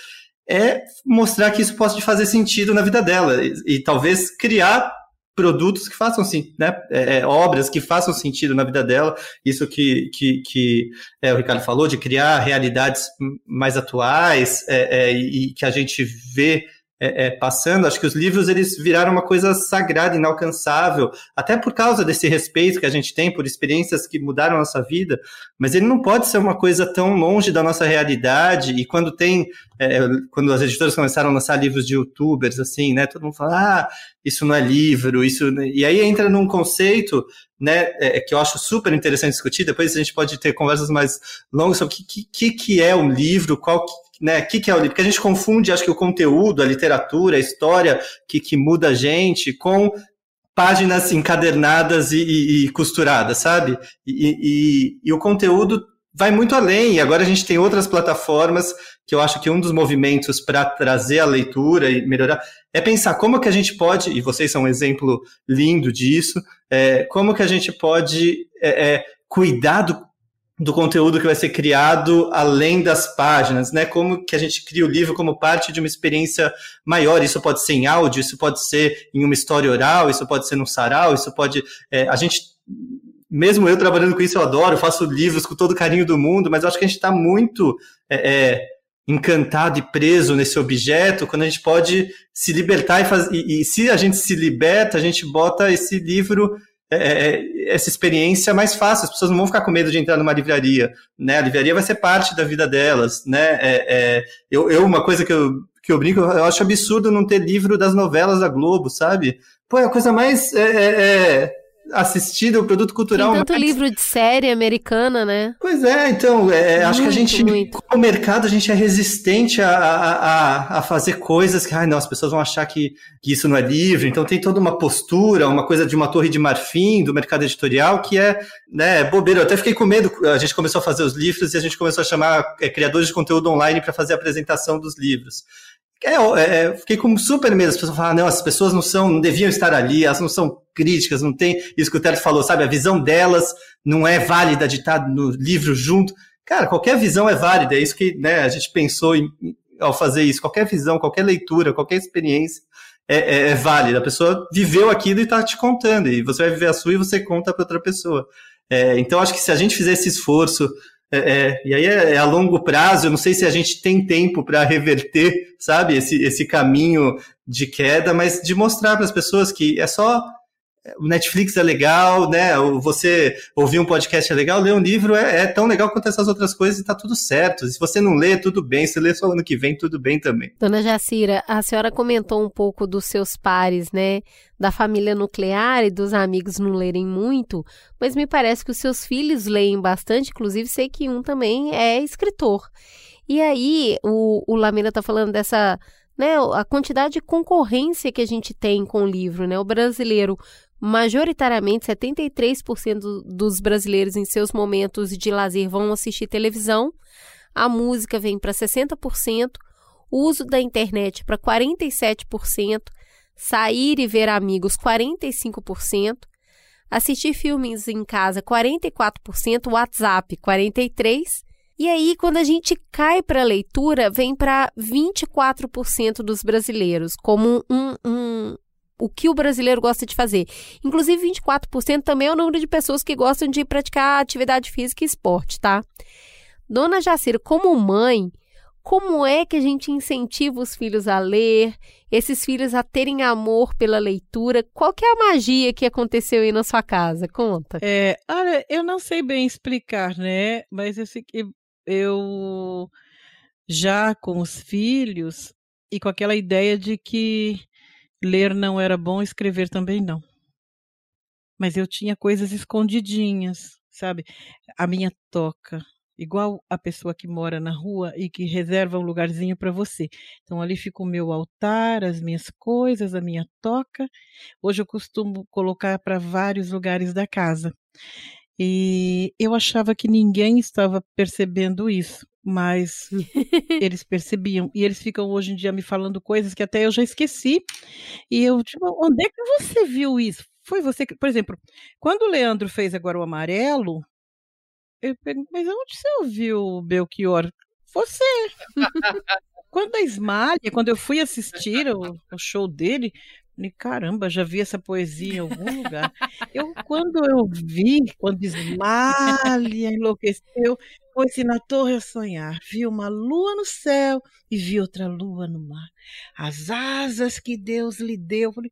é mostrar que isso pode fazer sentido na vida dela e, e talvez criar produtos que façam sim, né, é, é, obras que façam sentido na vida dela, isso que, que, que é, o Ricardo falou, de criar realidades mais atuais é, é e que a gente vê é, é, passando, acho que os livros eles viraram uma coisa sagrada, inalcançável, até por causa desse respeito que a gente tem por experiências que mudaram a nossa vida, mas ele não pode ser uma coisa tão longe da nossa realidade. E quando tem, é, quando as editoras começaram a lançar livros de youtubers, assim, né, todo mundo fala, ah, isso não é livro, isso. E aí entra num conceito, né, é, que eu acho super interessante discutir. Depois a gente pode ter conversas mais longas sobre o que, que, que é um livro, qual né, o que, que é o livro? Porque a gente confunde, acho que o conteúdo, a literatura, a história que, que muda a gente com páginas encadernadas e, e, e costuradas, sabe? E, e, o conteúdo vai muito além. E agora a gente tem outras plataformas que eu acho que um dos movimentos para trazer a leitura e melhorar é pensar como que a gente pode, e vocês são um exemplo lindo disso, é, como que a gente pode é, é, cuidar do do conteúdo que vai ser criado além das páginas, né? Como que a gente cria o livro como parte de uma experiência maior. Isso pode ser em áudio, isso pode ser em uma história oral, isso pode ser num sarau, isso pode. É, a gente, mesmo eu trabalhando com isso, eu adoro, faço livros com todo o carinho do mundo, mas eu acho que a gente está muito é, é, encantado e preso nesse objeto quando a gente pode se libertar e, fazer, e, e se a gente se liberta, a gente bota esse livro é, é, é, essa experiência mais fácil. As pessoas não vão ficar com medo de entrar numa livraria, né? A livraria vai ser parte da vida delas, né? É, é, eu, eu, uma coisa que eu, que eu brinco, eu acho absurdo não ter livro das novelas da Globo, sabe? Pô, é a coisa mais é, assistido, o produto cultural. Tem tanto livro de série americana, né? Pois é, então, é, muito, acho que a gente, muito. como mercado, a gente é resistente a, a, a fazer coisas que, ai, não, as pessoas vão achar que, que isso não é livre, então tem toda uma postura, uma coisa de uma torre de marfim do mercado editorial que é, né, bobeira. Eu até fiquei com medo, a gente começou a fazer os livros e a gente começou a chamar é, criadores de conteúdo online para fazer a apresentação dos livros. É, é, fiquei com super medo. As pessoas falam, não, as pessoas não são, não deviam estar ali, elas não são críticas, não tem isso que o Teto falou, sabe? A visão delas não é válida estar no livro junto. Cara, qualquer visão é válida, é isso que né, a gente pensou em, ao fazer isso. Qualquer visão, qualquer leitura, qualquer experiência é, é, é válida. A pessoa viveu aquilo e está te contando, e você vai viver a sua e você conta para outra pessoa. É, então, acho que se a gente fizer esse esforço é, é, e aí é, é, a longo prazo, eu não sei se a gente tem tempo para reverter, sabe, esse, esse caminho de queda, mas de mostrar para as pessoas que é só o Netflix é legal, né? Você ouvir um podcast é legal, ler um livro é, é, tão legal quanto essas outras coisas e tá tudo certo. Se você não lê, tudo bem. Se lê só ano que vem, tudo bem também. Dona Jacira, a senhora comentou um pouco dos seus pares, né? Da família nuclear e dos amigos não lerem muito, mas me parece que os seus filhos leem bastante, inclusive sei que um também é escritor. E aí, o, o Lamena tá falando dessa né, a quantidade de concorrência que a gente tem com o livro, né? O brasileiro majoritariamente 73% dos brasileiros em seus momentos de lazer vão assistir televisão, a música vem para 60%, o uso da internet para 47%, sair e ver amigos 45%, assistir filmes em casa 44%, WhatsApp 43%, e aí, quando a gente cai para a leitura, vem para 24% dos brasileiros, como um, um, o que o brasileiro gosta de fazer. Inclusive, 24% também é o número de pessoas que gostam de praticar atividade física e esporte, tá? Dona Jacira, como mãe, como é que a gente incentiva os filhos a ler, esses filhos a terem amor pela leitura? Qual que é a magia que aconteceu aí na sua casa? Conta. É, olha, eu não sei bem explicar, né? Mas eu, eu já com os filhos e com aquela ideia de que ler não era bom, escrever também não. Mas eu tinha coisas escondidinhas, sabe? A minha toca, igual a pessoa que mora na rua e que reserva um lugarzinho para você. Então ali fica o meu altar, as minhas coisas, a minha toca. Hoje eu costumo colocar para vários lugares da casa. E eu achava que ninguém estava percebendo isso, mas eles percebiam. E eles ficam hoje em dia me falando coisas que até eu já esqueci. E eu, tipo, onde é que você viu isso? Foi você que, por exemplo, quando o Leandro fez agora o amarelo, eu pergunto, mas onde você ouviu o Belchior? Você. quando a Esmalha, quando eu fui assistir o, o show dele, Falei, caramba, já vi essa poesia em algum lugar. Eu, quando eu vi, quando Esmalha enlouqueceu, foi-se na torre a sonhar. Vi uma lua no céu e vi outra lua no mar. As asas que Deus lhe deu. Falei,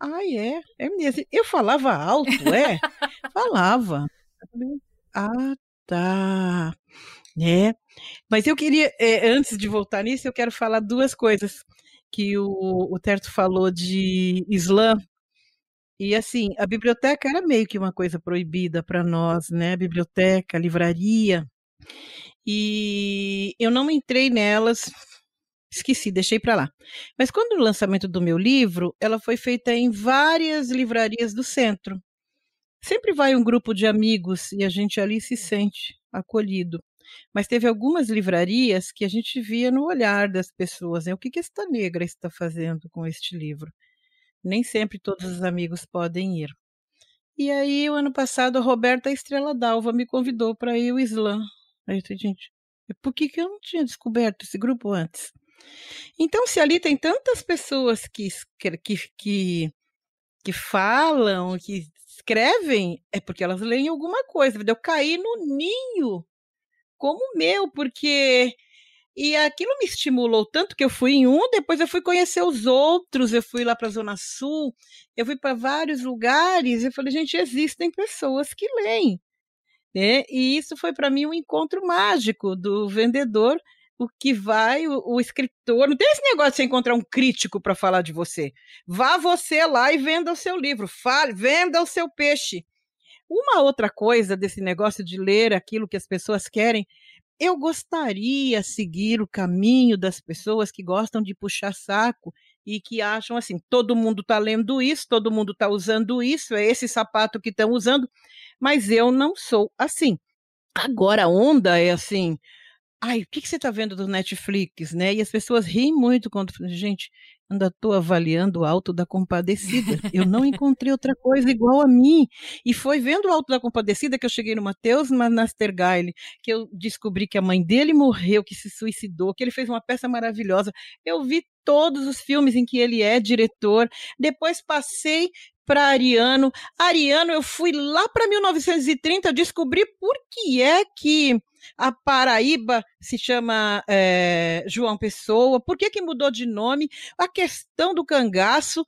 ah, é, é mesmo. Eu falava alto, é? falava. Ah, tá. É. Mas eu queria, é, antes de voltar nisso, eu quero falar duas coisas que o, o Terto falou de Islã. E assim, a biblioteca era meio que uma coisa proibida para nós, né? Biblioteca, livraria. E eu não entrei nelas, esqueci, deixei para lá. Mas quando o lançamento do meu livro, ela foi feita em várias livrarias do centro. Sempre vai um grupo de amigos e a gente ali se sente acolhido. Mas teve algumas livrarias que a gente via no olhar das pessoas, né? O que, que esta negra está fazendo com este livro? Nem sempre todos os amigos podem ir. E aí, o ano passado, a Roberta Estrela Dalva me convidou para ir ao Islã. Aí eu falei, gente, por que, que eu não tinha descoberto esse grupo antes? Então, se ali tem tantas pessoas que, que, que, que falam, que escrevem, é porque elas leem alguma coisa. Eu caí no ninho como o meu, porque e aquilo me estimulou tanto que eu fui em um, depois eu fui conhecer os outros, eu fui lá para a Zona Sul, eu fui para vários lugares, eu falei, gente, existem pessoas que leem. Né? E isso foi para mim um encontro mágico do vendedor, o que vai, o, o escritor. Não tem esse negócio de você encontrar um crítico para falar de você. Vá você lá e venda o seu livro, fale, venda o seu peixe. Uma outra coisa desse negócio de ler aquilo que as pessoas querem, eu gostaria seguir o caminho das pessoas que gostam de puxar saco e que acham assim, todo mundo está lendo isso, todo mundo está usando isso, é esse sapato que estão usando, mas eu não sou assim. Agora a onda é assim, ai, o que, que você está vendo do Netflix, né? E as pessoas riem muito quando, gente, ainda estou avaliando o Alto da Compadecida. Eu não encontrei outra coisa igual a mim. E foi vendo o Alto da Compadecida que eu cheguei no Mateus Manastergaile, que eu descobri que a mãe dele morreu, que se suicidou, que ele fez uma peça maravilhosa. Eu vi todos os filmes em que ele é diretor. Depois passei para Ariano. Ariano, eu fui lá para 1930, descobri por que é que a Paraíba se chama é, João Pessoa, por que, que mudou de nome, a questão do cangaço.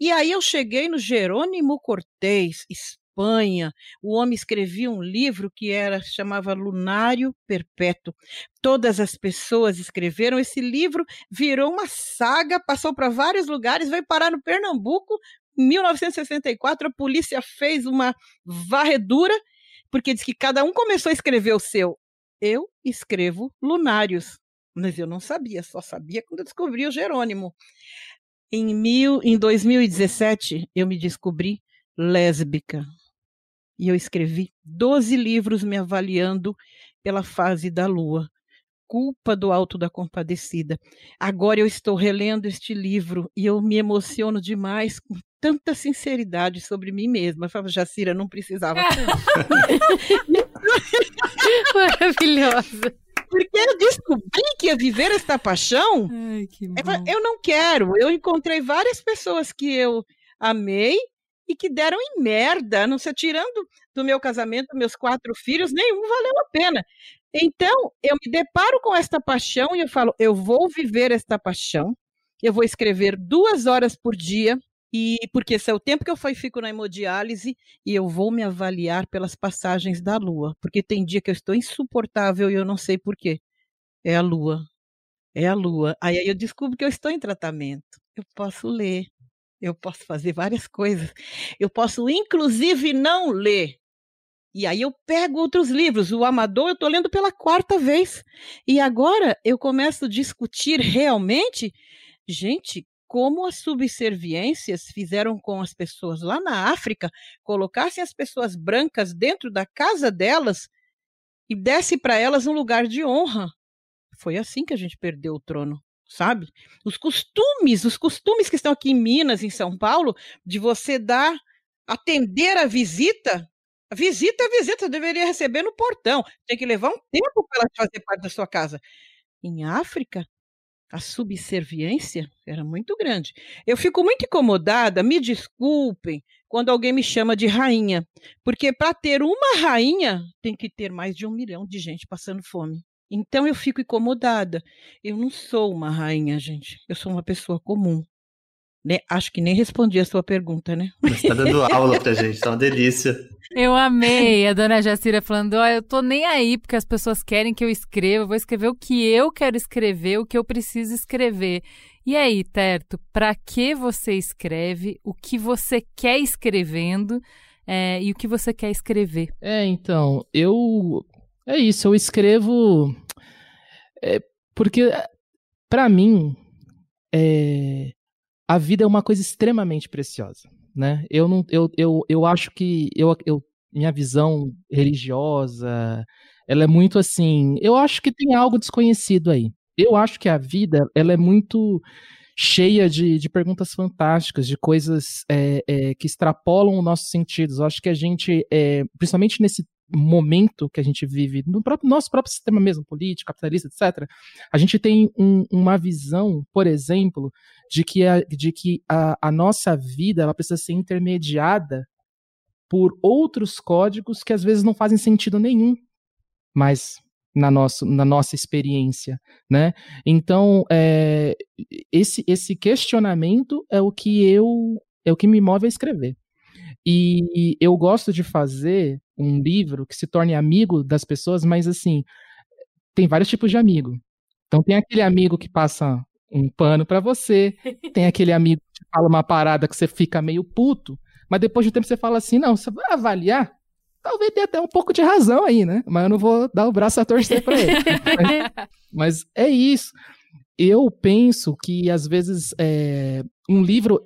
E aí eu cheguei no Jerônimo Cortez, Espanha. O homem escrevia um livro que era chamava Lunário Perpétuo. Todas as pessoas escreveram esse livro, virou uma saga, passou para vários lugares, veio parar no Pernambuco. Em 1964, a polícia fez uma varredura, porque diz que cada um começou a escrever o seu. Eu escrevo Lunários, mas eu não sabia, só sabia quando eu descobri o Jerônimo. Em, mil, em 2017, eu me descobri lésbica. E eu escrevi 12 livros me avaliando pela fase da lua. Culpa do Alto da Compadecida. Agora eu estou relendo este livro e eu me emociono demais com tanta sinceridade sobre mim mesma. Eu falo, Jacira, não precisava. Maravilhosa. Porque eu descobri que ia viver esta paixão. Ai. Eu não quero. Eu encontrei várias pessoas que eu amei e que deram em merda, não sei, tirando do meu casamento meus quatro filhos, nenhum valeu a pena. Então, eu me deparo com esta paixão e eu falo, eu vou viver esta paixão, eu vou escrever duas horas por dia, e porque esse é o tempo que eu fico na hemodiálise e eu vou me avaliar pelas passagens da lua, porque tem dia que eu estou insuportável e eu não sei por quê. É a lua. É a lua. Aí eu descubro que eu estou em tratamento. Eu posso ler, eu posso fazer várias coisas. Eu posso, inclusive, não ler. E aí eu pego outros livros. O Amador eu estou lendo pela quarta vez. E agora eu começo a discutir realmente, gente, como as subserviências fizeram com as pessoas lá na África, colocassem as pessoas brancas dentro da casa delas e desse para elas um lugar de honra. Foi assim que a gente perdeu o trono sabe? Os costumes, os costumes que estão aqui em Minas, em São Paulo, de você dar, atender a visita. Visita é visita, deveria receber no portão. Tem que levar um tempo para ela fazer parte da sua casa. Em África, a subserviência era muito grande. Eu fico muito incomodada, me desculpem, quando alguém me chama de rainha, porque para ter uma rainha tem que ter mais de um milhão de gente passando fome. Então eu fico incomodada. Eu não sou uma rainha, gente. Eu sou uma pessoa comum. Né? Acho que nem respondi a sua pergunta, né? Mas tá dando aula pra gente, tá uma delícia. Eu amei a dona Jacira falando: ó, eu tô nem aí porque as pessoas querem que eu escreva, eu vou escrever o que eu quero escrever, o que eu preciso escrever. E aí, Terto, para que você escreve, o que você quer escrevendo é, e o que você quer escrever? É, então, eu é isso, eu escrevo. É, porque, para mim, é, a vida é uma coisa extremamente preciosa. Né? Eu, não, eu, eu, eu acho que eu, eu, minha visão religiosa ela é muito assim. Eu acho que tem algo desconhecido aí. Eu acho que a vida ela é muito cheia de, de perguntas fantásticas, de coisas é, é, que extrapolam os nossos sentidos. Eu acho que a gente, é, principalmente nesse momento que a gente vive, no próprio, nosso próprio sistema mesmo, político, capitalista, etc., a gente tem um, uma visão, por exemplo, de que, a, de que a, a nossa vida ela precisa ser intermediada por outros códigos que às vezes não fazem sentido nenhum, mas na, nosso, na nossa experiência, né? Então, é, esse, esse questionamento é o que eu é o que me move a escrever. E eu gosto de fazer um livro que se torne amigo das pessoas, mas assim, tem vários tipos de amigo. Então tem aquele amigo que passa um pano para você, tem aquele amigo que fala uma parada que você fica meio puto, mas depois de um tempo você fala assim, não, você vai avaliar, talvez tenha até um pouco de razão aí, né? Mas eu não vou dar o braço a torcer para ele. mas, mas, é isso. Eu penso que às vezes é, um livro,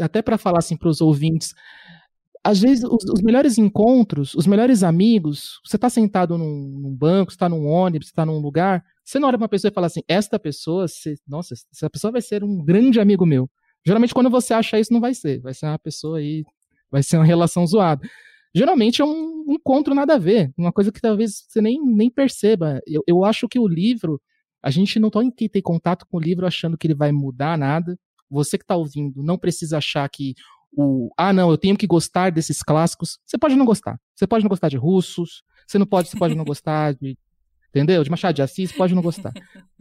até para falar assim para os ouvintes, às vezes, os, os, melhores encontros, os melhores amigos, você está sentado num, num, banco, está num ônibus, está num lugar, você não olha para uma pessoa e fala assim, esta pessoa, nossa, essa pessoa vai ser um grande amigo meu. Geralmente, quando você acha isso, não vai ser. Vai ser uma pessoa aí, vai ser uma relação zoada. Geralmente é um, um encontro nada a ver, uma coisa que talvez você nem, nem perceba. Eu, eu acho que o livro, a gente não tem que ter contato com o livro achando que ele vai mudar nada. Você que está ouvindo, não precisa achar que o ah não, eu tenho que gostar desses clássicos. Você pode não gostar. Você pode não gostar de russos, você não pode, você pode não gostar de entendeu? De Machado de Assis, pode não gostar.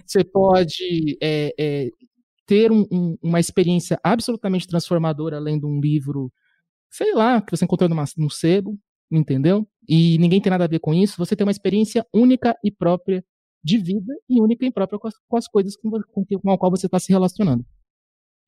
Você pode é, é, ter um, um, uma experiência absolutamente transformadora de um livro, sei lá, que você encontrou numa, num sebo, entendeu? E ninguém tem nada a ver com isso. Você tem uma experiência única e própria de vida e única e própria com as, com as coisas com, com, com a qual você está se relacionando.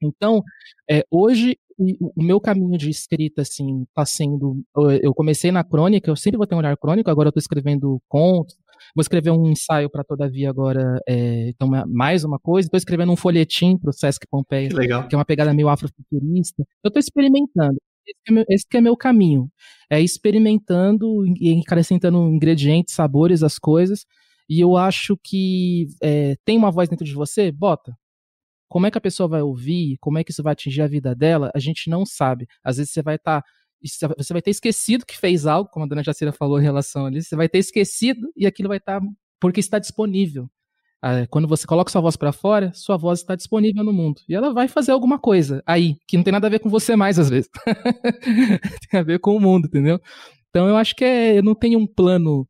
Então, é, hoje o meu caminho de escrita assim está sendo, eu comecei na crônica, eu sempre vou ter um olhar crônico. Agora eu estou escrevendo contos, vou escrever um ensaio para Todavia agora, é, então mais uma coisa. Estou escrevendo um folhetim para o Sesc Pompeia, que, que é uma pegada meio afrofuturista. Eu estou experimentando. Esse é, meu, esse é meu caminho. É experimentando e acrescentando ingredientes, sabores, as coisas. E eu acho que é, tem uma voz dentro de você, bota. Como é que a pessoa vai ouvir? Como é que isso vai atingir a vida dela? A gente não sabe. Às vezes você vai estar. Tá, você vai ter esquecido que fez algo, como a dona Jacira falou em relação a isso. Você vai ter esquecido e aquilo vai estar. Tá, porque está disponível. Ah, quando você coloca sua voz para fora, sua voz está disponível no mundo. E ela vai fazer alguma coisa aí, que não tem nada a ver com você mais, às vezes. tem a ver com o mundo, entendeu? Então eu acho que é, eu não tenho um plano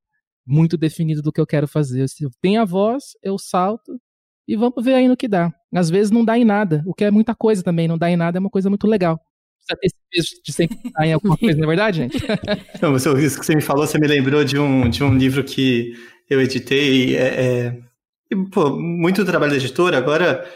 muito definido do que eu quero fazer. Se eu tenho a voz, eu salto e vamos ver aí no que dá. Às vezes não dá em nada, o que é muita coisa também, não dá em nada é uma coisa muito legal. Precisa ter esse peso de sempre dar em alguma coisa, não é verdade, gente? Não, isso que você me falou, você me lembrou de um, de um livro que eu editei, é, é, pô, muito trabalho da editora, agora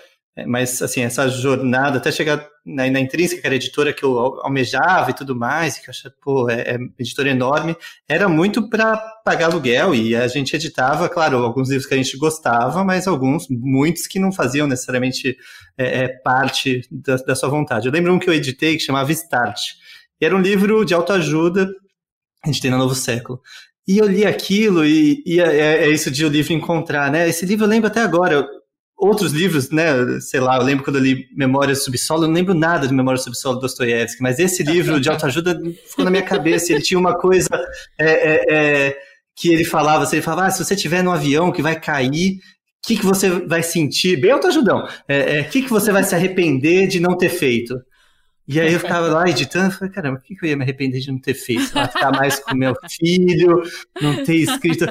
mas, assim, essa jornada, até chegar na, na Intrínseca, que era a editora que eu almejava e tudo mais, que eu achava, pô, é, é editora enorme, era muito para pagar aluguel e a gente editava, claro, alguns livros que a gente gostava, mas alguns, muitos que não faziam necessariamente é, é, parte da, da, sua vontade. Eu lembro um que eu editei que chamava Start, e era um livro de autoajuda, a gente tem no Novo Século. E eu li aquilo e, e é, é, é, isso de o livro encontrar, né? Esse livro eu lembro até agora, outros livros, né? Sei lá, eu lembro quando eu li Memórias Subsolo, eu não lembro nada de Memórias Subsolo do Dostoiévski, mas esse livro de autoajuda ficou na minha cabeça. Ele tinha uma coisa é, é, é, que ele falava, assim, ele falava, ah, se você estiver num avião que vai cair, o que, que você vai sentir? Bem autoajudão. O é, é, que, que você vai se arrepender de não ter feito? E aí eu ficava lá editando, falei, caramba, o que, que eu ia me arrepender de não ter feito? Ficar mais com meu filho, não ter escrito.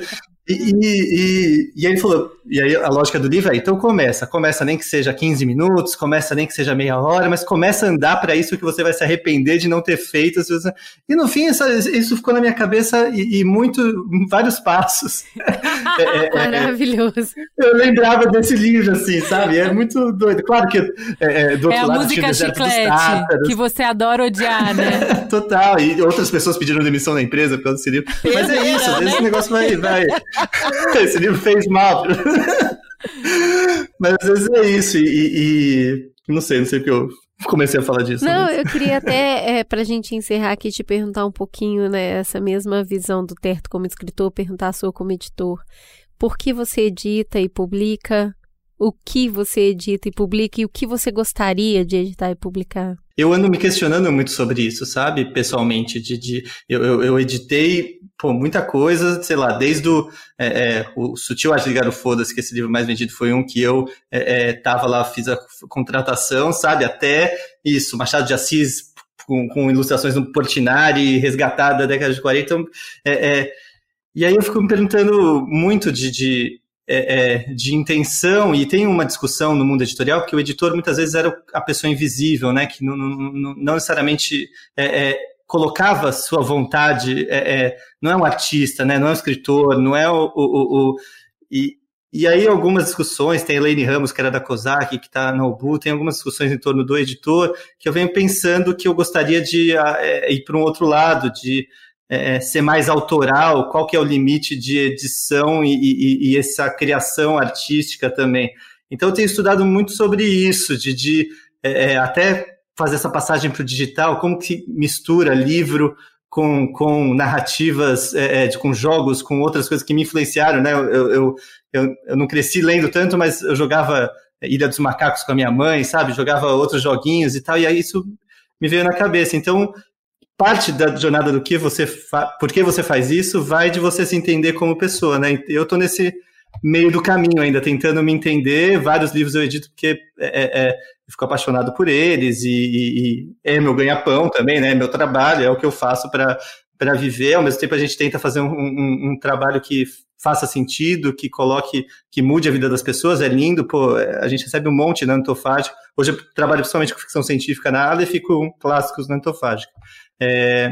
E, e, e, aí ele falou, e aí a lógica do livro é, então começa, começa nem que seja 15 minutos, começa nem que seja meia hora, mas começa a andar para isso que você vai se arrepender de não ter feito. E no fim, isso, isso ficou na minha cabeça e, e muito, vários passos. É, é, é, Maravilhoso. eu lembrava desse livro, assim, sabe? É muito doido. Claro que é, do outro é a lado música chiclete, que você adora odiar, né? Total, e outras pessoas pediram demissão na empresa por causa desse livro. Mas é isso, né? esse negócio vai, vai Esse livro fez mal. Mas às vezes é isso. E, e, não sei, não sei porque eu comecei a falar disso. Não, mas... eu queria até, é, pra gente encerrar aqui, te perguntar um pouquinho, né, essa mesma visão do Terto como escritor, perguntar a sua como editor. Por que você edita e publica? O que você edita e publica e o que você gostaria de editar e publicar? Eu ando me questionando muito sobre isso, sabe? Pessoalmente, de, de eu, eu, eu editei pô, muita coisa, sei lá, desde o, é, é, o Sutil Arte Ligar Foda-se, que esse livro mais vendido foi um que eu é, é, tava lá, fiz a contratação, sabe? Até isso, Machado de Assis com, com ilustrações do Portinari, resgatada da década de 40. Então, é, é, e aí eu fico me perguntando muito de, de é, é, de intenção, e tem uma discussão no mundo editorial que o editor muitas vezes era a pessoa invisível, né, que não, não, não necessariamente é, é colocava sua vontade, é, é, não é um artista, né, não é um escritor, não é o. o, o, o e, e aí algumas discussões, tem a Elaine Ramos, que era da COSAC, que está na OBU, tem algumas discussões em torno do editor, que eu venho pensando que eu gostaria de ir para um outro lado, de é, ser mais autoral, qual que é o limite de edição e, e, e, essa criação artística também. Então eu tenho estudado muito sobre isso, de, de é, é até fazer essa passagem para o digital, como que mistura livro com, com narrativas, é, é, de, com jogos, com outras coisas que me influenciaram, né? Eu, eu, eu, eu não cresci lendo tanto, mas eu jogava Ilha dos Macacos com a minha mãe, sabe? Jogava outros joguinhos e tal, e aí isso me veio na cabeça. Então, parte da jornada do que você por que você faz isso vai de você se entender como pessoa, né? Eu tô nesse meio do caminho ainda, tentando me entender. Vários livros eu edito porque é, é, é eu fico apaixonado por eles e, e, e é meu ganha-pão também, né? Meu trabalho, é o que eu faço para viver. Ao mesmo tempo, a gente tenta fazer um, um, um trabalho que faça sentido, que coloque, que mude a vida das pessoas, é lindo, pô, a gente recebe um monte na Antofágica. Hoje eu trabalho principalmente com ficção científica na área e fico com clássicos na Antofágica. É,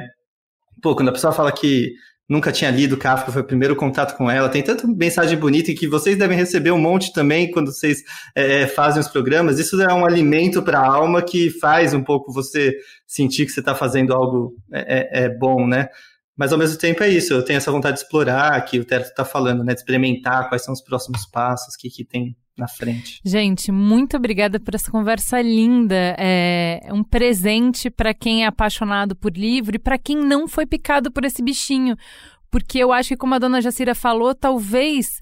pô, quando a pessoa fala que nunca tinha lido Kafka, foi o primeiro contato com ela. Tem tanta mensagem bonita que vocês devem receber um monte também quando vocês é, fazem os programas. Isso é um alimento para a alma que faz um pouco você sentir que você está fazendo algo é, é, é, bom, né? Mas ao mesmo tempo é isso, eu tenho essa vontade de explorar, que o Teto está falando, né? De experimentar quais são os próximos passos, o que, que tem na frente. Gente, muito obrigada por essa conversa linda. É um presente para quem é apaixonado por livro e para quem não foi picado por esse bichinho. Porque eu acho que, como a dona Jacira falou, talvez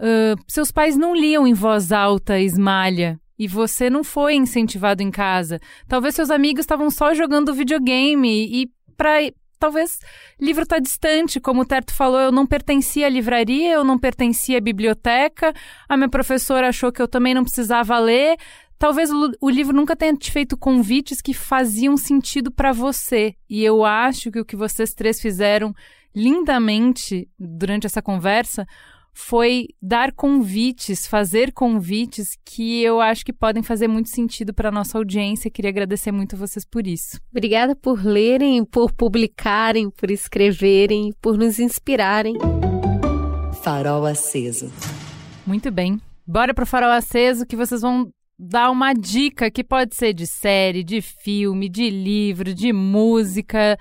uh, seus pais não liam em voz alta Esmalha. E você não foi incentivado em casa. Talvez seus amigos estavam só jogando videogame. E para talvez livro está distante, como o Terto falou, eu não pertencia à livraria, eu não pertencia à biblioteca, a minha professora achou que eu também não precisava ler. Talvez o, o livro nunca tenha te feito convites que faziam sentido para você. E eu acho que o que vocês três fizeram lindamente durante essa conversa foi dar convites, fazer convites que eu acho que podem fazer muito sentido para nossa audiência. Queria agradecer muito a vocês por isso. Obrigada por lerem, por publicarem, por escreverem, por nos inspirarem. Farol aceso. Muito bem. Bora pro Farol aceso que vocês vão dar uma dica que pode ser de série, de filme, de livro, de música,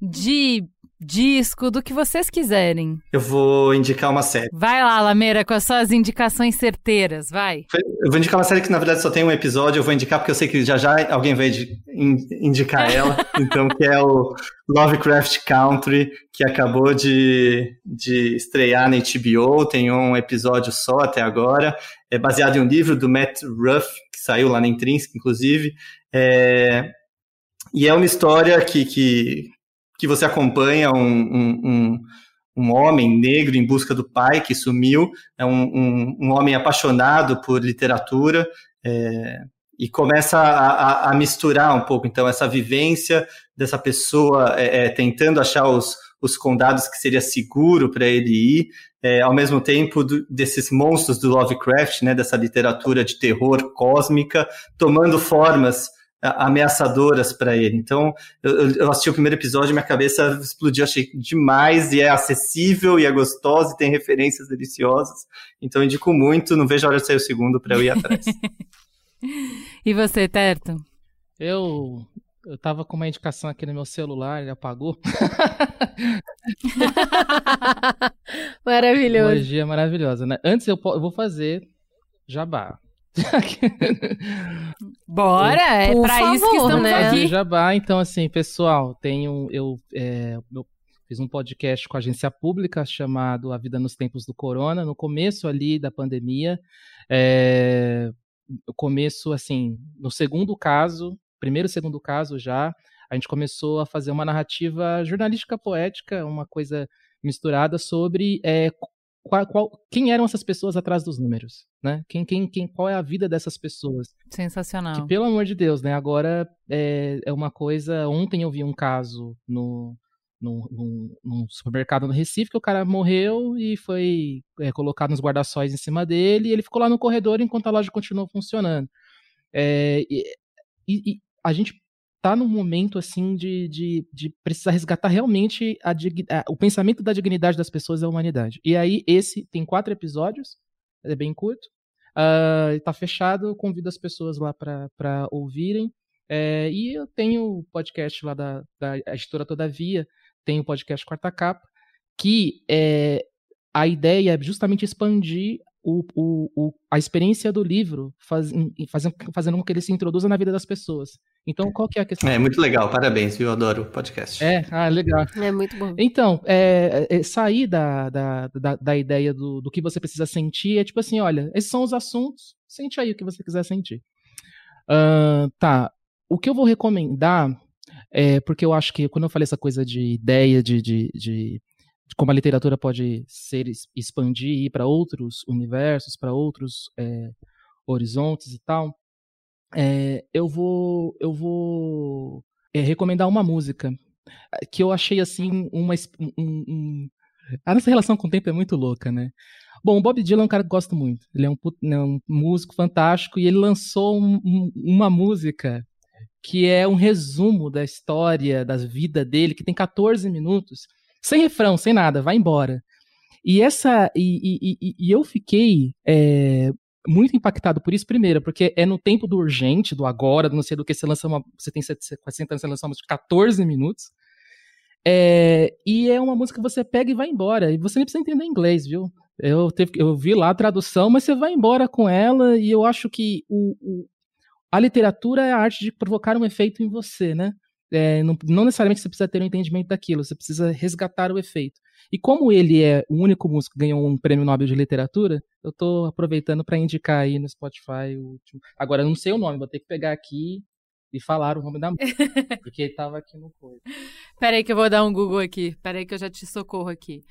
de disco, do que vocês quiserem. Eu vou indicar uma série. Vai lá, Lameira, com as suas indicações certeiras, vai. Eu vou indicar uma série que na verdade só tem um episódio, eu vou indicar porque eu sei que já já alguém vai indicar ela, então que é o Lovecraft Country, que acabou de, de estrear na HBO, tem um episódio só até agora, é baseado em um livro do Matt Ruff, que saiu lá na Intrínseca, inclusive, é... E é uma história que, que que você acompanha um, um, um, um, homem negro em busca do pai que sumiu, é um, um homem apaixonado por literatura é, e começa a, a, a, misturar um pouco, então, essa vivência dessa pessoa é, é, tentando achar os, os condados que seria seguro para ele ir, é, ao mesmo tempo do, desses monstros do Lovecraft, né, dessa literatura de terror cósmica, tomando formas ameaçadoras para ele. Então, eu, eu, assisti o primeiro episódio, minha cabeça explodiu, achei demais, e é acessível, e é gostoso, e tem referências deliciosas. Então, eu indico muito, não vejo a hora de sair o segundo para eu ir atrás. e você, Terto? Eu eu tava com uma indicação aqui no meu celular, ele apagou. Maravilhoso. Magia maravilhosa, né? Antes eu, eu vou fazer jabá. Bora, é Por pra favor, isso que estamos né? aqui. Jabá, então assim, pessoal, tenho eu, é, eu fiz um podcast com a agência pública chamado A Vida nos Tempos do Corona, no começo ali da pandemia, é, começo assim, no segundo caso, primeiro e segundo caso já, a gente começou a fazer uma narrativa jornalística poética, uma coisa misturada sobre é, qual, qual, quem eram essas pessoas atrás dos números, né? Quem, quem, quem, qual é a vida dessas pessoas? Sensacional. Que, pelo amor de Deus, né? Agora é, é uma coisa. Ontem eu vi um caso no, no, no, no, supermercado no Recife que o cara morreu e foi é, colocado nos guarda-sóis em cima dele e ele ficou lá no corredor enquanto a loja continuou funcionando. É, e, e, a gente tá num momento assim de, de, de precisar resgatar realmente a, a, o pensamento da dignidade das pessoas e da humanidade. E aí, esse tem quatro episódios, é bem curto, uh, fechado, convido as pessoas lá para ouvirem. É, e eu tenho o podcast lá da, da editora Todavia, tem o podcast Quarta Capa, que é, a ideia é justamente expandir o, o, o, a experiência do livro faz, fazendo, fazendo com que ele se introduza na vida das pessoas. Então, qual que é a questão? É muito legal, parabéns, viu? Eu adoro o podcast. É, ah, legal. É muito bom. Então, é, é, sair da, da, da, da, ideia do, do que você precisa sentir é tipo assim: olha, esses são os assuntos, sente aí o que você quiser sentir. Uh, tá. O que eu vou recomendar é porque eu acho que quando eu falei essa coisa de ideia de, de, de de como a literatura pode ser expandir e ir para outros universos, para outros é, horizontes e tal, é, eu vou eu vou é, recomendar uma música que eu achei assim uma um, um, A nossa relação com o tempo é muito louca, né? Bom, o Bob Dylan é um cara que eu gosto muito. Ele é um, é um músico fantástico e ele lançou um, um, uma música que é um resumo da história, da vida dele, que tem 14 minutos, sem refrão, sem nada, vai embora. E essa. E, e, e eu fiquei é, muito impactado por isso, primeiro, porque é no tempo do urgente, do agora, do não sei do que, você lança uma. Você tem 60 anos, você lança uma música de 14 minutos. É, e é uma música que você pega e vai embora. E você nem precisa entender inglês, viu? Eu, teve, eu vi lá a tradução, mas você vai embora com ela, e eu acho que o, o a literatura é a arte de provocar um efeito em você, né? É, não, não, necessariamente você precisa ter um entendimento daquilo, você precisa resgatar o efeito. E como ele é o único músico que ganhou um prêmio Nobel de literatura, eu estou aproveitando para indicar aí no Spotify o último. Agora, eu não sei o nome, vou ter que pegar aqui e falar o nome da música, porque estava aqui no coisa. Peraí que eu vou dar um Google aqui. Peraí que eu já te socorro aqui.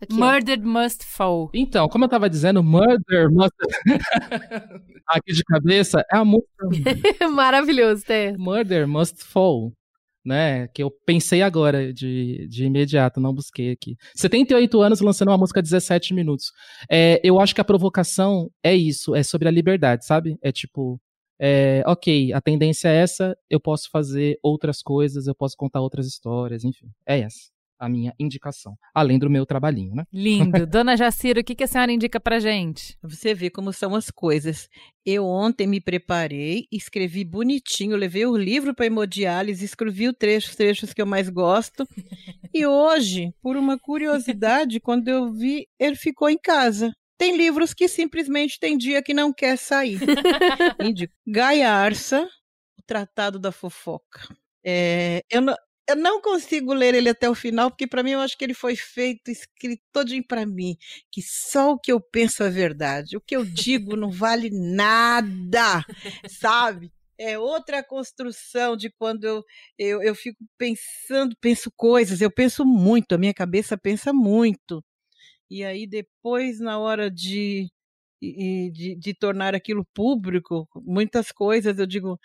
Aqui, Murdered ó. Must Fall. Então, como eu tava dizendo, Murder Must. Aqui de cabeça é a música. Maravilhoso, Té. Murder Must Fall. Né, que eu pensei agora de, de imediato, não busquei aqui. 78 anos lançando uma música de 17 minutos. É, eu acho que a provocação é isso, é sobre a liberdade, sabe? É tipo, é, ok, a tendência é essa, eu posso fazer outras coisas, eu posso contar outras histórias, enfim, é essa a minha indicação, além do meu trabalhinho, né? Lindo. Dona Jacira, o que, que a senhora indica pra gente? Você vê como são as coisas. Eu ontem me preparei, escrevi bonitinho, levei o livro para hemodiálise, escrevi os trechos, trechos que eu mais gosto. e hoje, por uma curiosidade, quando eu vi, ele ficou em casa. Tem livros que simplesmente tem dia que não quer sair. Indico. Gaiarsa, o Tratado da Fofoca. É, eu, não, eu não consigo ler ele até o final, porque para mim eu acho que ele foi feito, escrito todinho para mim, que só o que eu penso é verdade. O que eu digo não vale nada, sabe? É outra construção de quando eu, eu, eu fico pensando, penso coisas, eu penso muito, a minha cabeça pensa muito. E aí depois, na hora de, de, de tornar aquilo público, muitas coisas eu digo,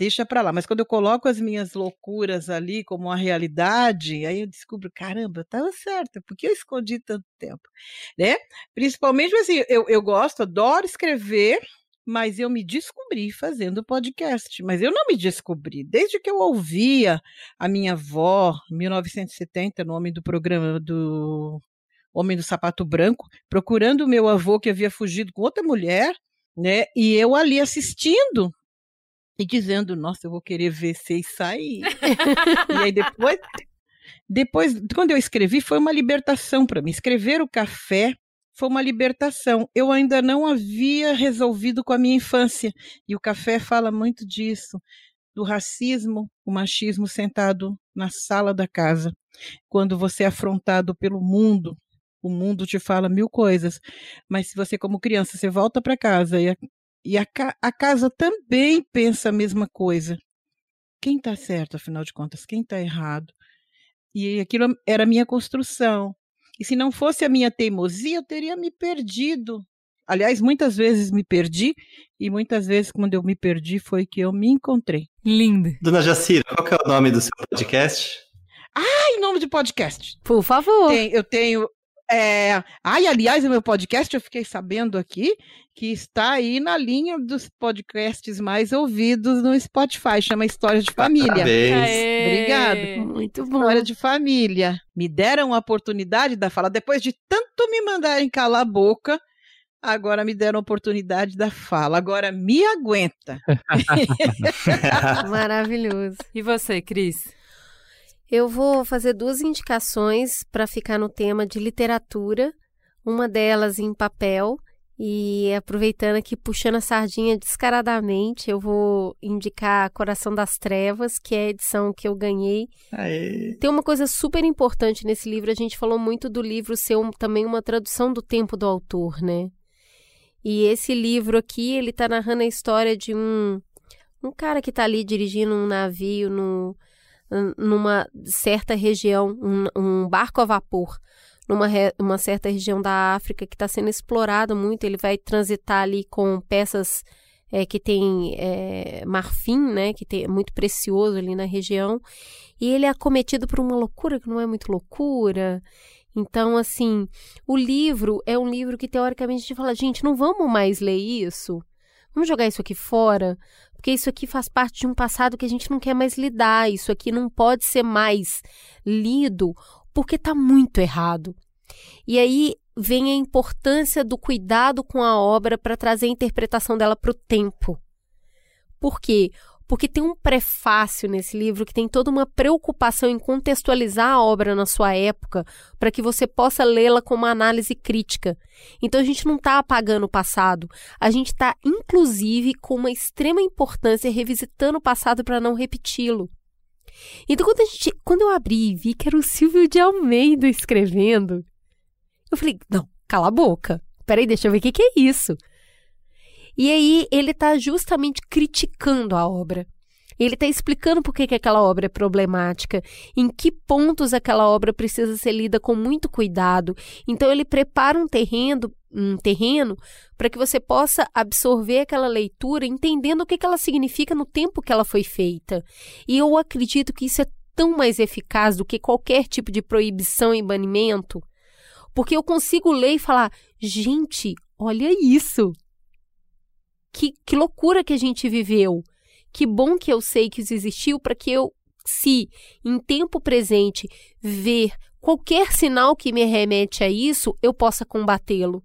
deixa para lá. Mas quando eu coloco as minhas loucuras ali como uma realidade, aí eu descubro, caramba, estava certo, por que eu escondi tanto tempo? Né? Principalmente assim, eu, eu gosto, adoro escrever, mas eu me descobri fazendo podcast. Mas eu não me descobri. Desde que eu ouvia a minha avó, em 1970, no nome do programa do Homem do Sapato Branco, procurando o meu avô que havia fugido com outra mulher, né? E eu ali assistindo e dizendo, nossa, eu vou querer ver vocês sair. e aí depois, depois, quando eu escrevi, foi uma libertação para mim. Escrever o café foi uma libertação. Eu ainda não havia resolvido com a minha infância. E o café fala muito disso, do racismo, o machismo sentado na sala da casa. Quando você é afrontado pelo mundo, o mundo te fala mil coisas, mas se você como criança você volta para casa e e a, a casa também pensa a mesma coisa. Quem está certo, afinal de contas? Quem está errado? E aquilo era a minha construção. E se não fosse a minha teimosia, eu teria me perdido. Aliás, muitas vezes me perdi, e muitas vezes, quando eu me perdi, foi que eu me encontrei. Linda. Dona Jacira, qual é o nome do seu podcast? Ah, em nome de podcast. Por favor. Tem, eu tenho é... Ah, e aliás, o meu podcast eu fiquei sabendo aqui que está aí na linha dos podcasts mais ouvidos no Spotify, chama História de Família. Parabéns. Obrigado. Muito bom. História de Família. Me deram a oportunidade da fala, depois de tanto me mandarem calar a boca, agora me deram a oportunidade da fala. Agora me aguenta. Maravilhoso. E você, Cris? Eu vou fazer duas indicações para ficar no tema de literatura, uma delas em papel, e aproveitando aqui, puxando a sardinha descaradamente, eu vou indicar Coração das Trevas, que é a edição que eu ganhei. Aê. Tem uma coisa super importante nesse livro, a gente falou muito do livro ser um, também uma tradução do tempo do autor, né? E esse livro aqui, ele tá narrando a história de um, um cara que tá ali dirigindo um navio no numa certa região, um, um barco a vapor, numa re, uma certa região da África que está sendo explorada muito. Ele vai transitar ali com peças é, que tem é, marfim, né, que tem, é muito precioso ali na região, e ele é acometido por uma loucura que não é muito loucura, Então, assim, o livro é um livro que teoricamente a gente fala, gente, não vamos mais ler isso. Vamos jogar isso aqui fora, porque isso aqui faz parte de um passado que a gente não quer mais lidar. Isso aqui não pode ser mais lido porque está muito errado. E aí vem a importância do cuidado com a obra para trazer a interpretação dela para o tempo. Por quê? Porque tem um prefácio nesse livro que tem toda uma preocupação em contextualizar a obra na sua época, para que você possa lê-la com uma análise crítica. Então a gente não está apagando o passado, a gente está, inclusive, com uma extrema importância revisitando o passado para não repeti-lo. Então, quando, gente, quando eu abri e vi que era o Silvio de Almeida escrevendo, eu falei, não, cala a boca. Peraí, deixa eu ver o que, que é isso. E aí ele está justamente criticando a obra. Ele está explicando por que, que aquela obra é problemática, em que pontos aquela obra precisa ser lida com muito cuidado. Então ele prepara um terreno, um terreno para que você possa absorver aquela leitura, entendendo o que, que ela significa no tempo que ela foi feita. E eu acredito que isso é tão mais eficaz do que qualquer tipo de proibição e banimento, porque eu consigo ler e falar: gente, olha isso! Que, que loucura que a gente viveu! Que bom que eu sei que isso existiu para que eu, se em tempo presente ver qualquer sinal que me remete a isso, eu possa combatê-lo.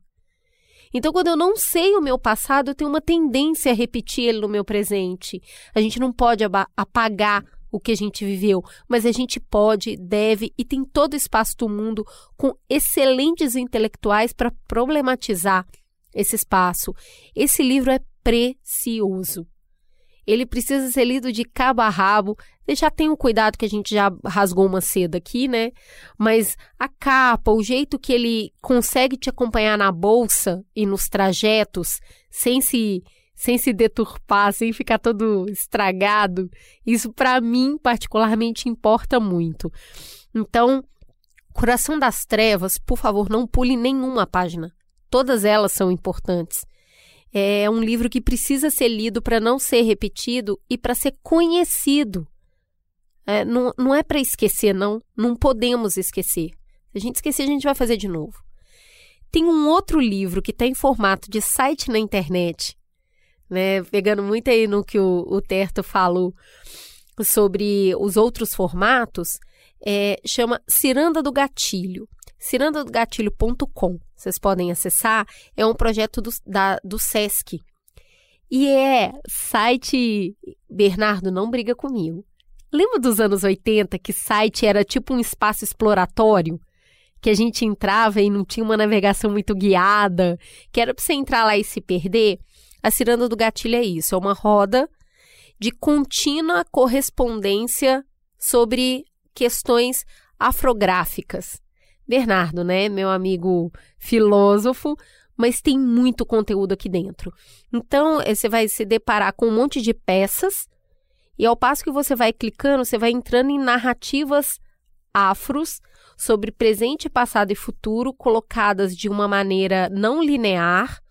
Então, quando eu não sei o meu passado, eu tenho uma tendência a repetir ele no meu presente. A gente não pode apagar o que a gente viveu, mas a gente pode, deve e tem todo o espaço do mundo com excelentes intelectuais para problematizar esse espaço. Esse livro é precioso. Ele precisa ser lido de cabo a rabo. Já tenho cuidado que a gente já rasgou uma seda aqui, né? Mas a capa, o jeito que ele consegue te acompanhar na bolsa e nos trajetos, sem se sem se deturpar, sem ficar todo estragado, isso para mim particularmente importa muito. Então, Coração das Trevas, por favor, não pule nenhuma página. Todas elas são importantes. É um livro que precisa ser lido para não ser repetido e para ser conhecido. É, não, não é para esquecer, não. Não podemos esquecer. Se a gente esquecer, a gente vai fazer de novo. Tem um outro livro que está em formato de site na internet, né? Pegando muito aí no que o, o Terto falou sobre os outros formatos, é, chama Ciranda do Gatilho cirandadogatilho.com. Vocês podem acessar. É um projeto do, da, do SESC. E é site. Bernardo, não briga comigo. Lembra dos anos 80 que site era tipo um espaço exploratório? Que a gente entrava e não tinha uma navegação muito guiada, que era para você entrar lá e se perder? A Ciranda do Gatilho é isso: é uma roda de contínua correspondência sobre questões afrográficas. Bernardo, né? Meu amigo filósofo, mas tem muito conteúdo aqui dentro. Então, eh, você vai se deparar com um monte de peças, e ao passo que você vai clicando, você vai entrando em narrativas afros sobre presente, passado e futuro, colocadas de uma maneira não linear.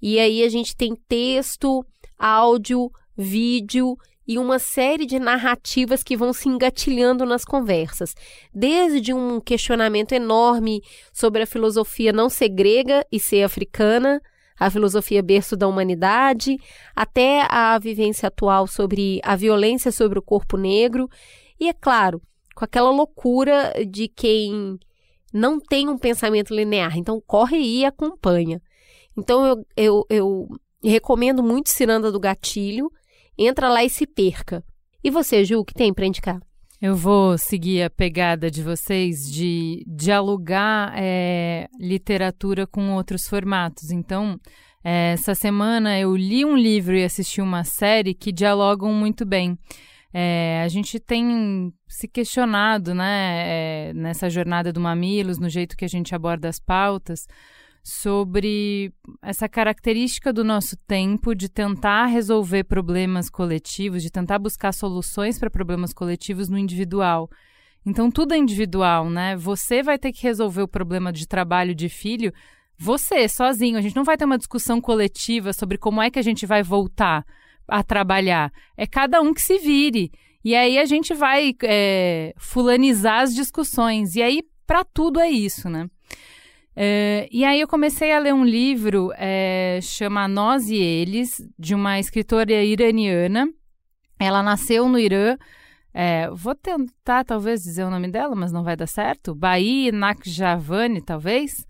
E aí a gente tem texto, áudio, vídeo e uma série de narrativas que vão se engatilhando nas conversas, desde um questionamento enorme sobre a filosofia não ser grega e ser africana, a filosofia berço da humanidade, até a vivência atual sobre a violência sobre o corpo negro, e é claro, com aquela loucura de quem não tem um pensamento linear. Então, corre aí e acompanha. Então, eu, eu, eu recomendo muito Ciranda do Gatilho. Entra lá e se perca. E você, Ju, o que tem para indicar? Eu vou seguir a pegada de vocês de dialogar é, literatura com outros formatos. Então, é, essa semana eu li um livro e assisti uma série que dialogam muito bem. É, a gente tem se questionado né, nessa jornada do Mamilos, no jeito que a gente aborda as pautas, sobre essa característica do nosso tempo de tentar resolver problemas coletivos, de tentar buscar soluções para problemas coletivos no individual. Então tudo é individual, né? Você vai ter que resolver o problema de trabalho de filho você, sozinho. A gente não vai ter uma discussão coletiva sobre como é que a gente vai voltar a trabalhar. É cada um que se vire. E aí a gente vai é, fulanizar as discussões. E aí para tudo é isso, né? É, e aí eu comecei a ler um livro, é, chama Nós e Eles, de uma escritora iraniana. Ela nasceu no Irã, é, vou tentar talvez dizer o nome dela, mas não vai dar certo. Baí Nakjavani, talvez.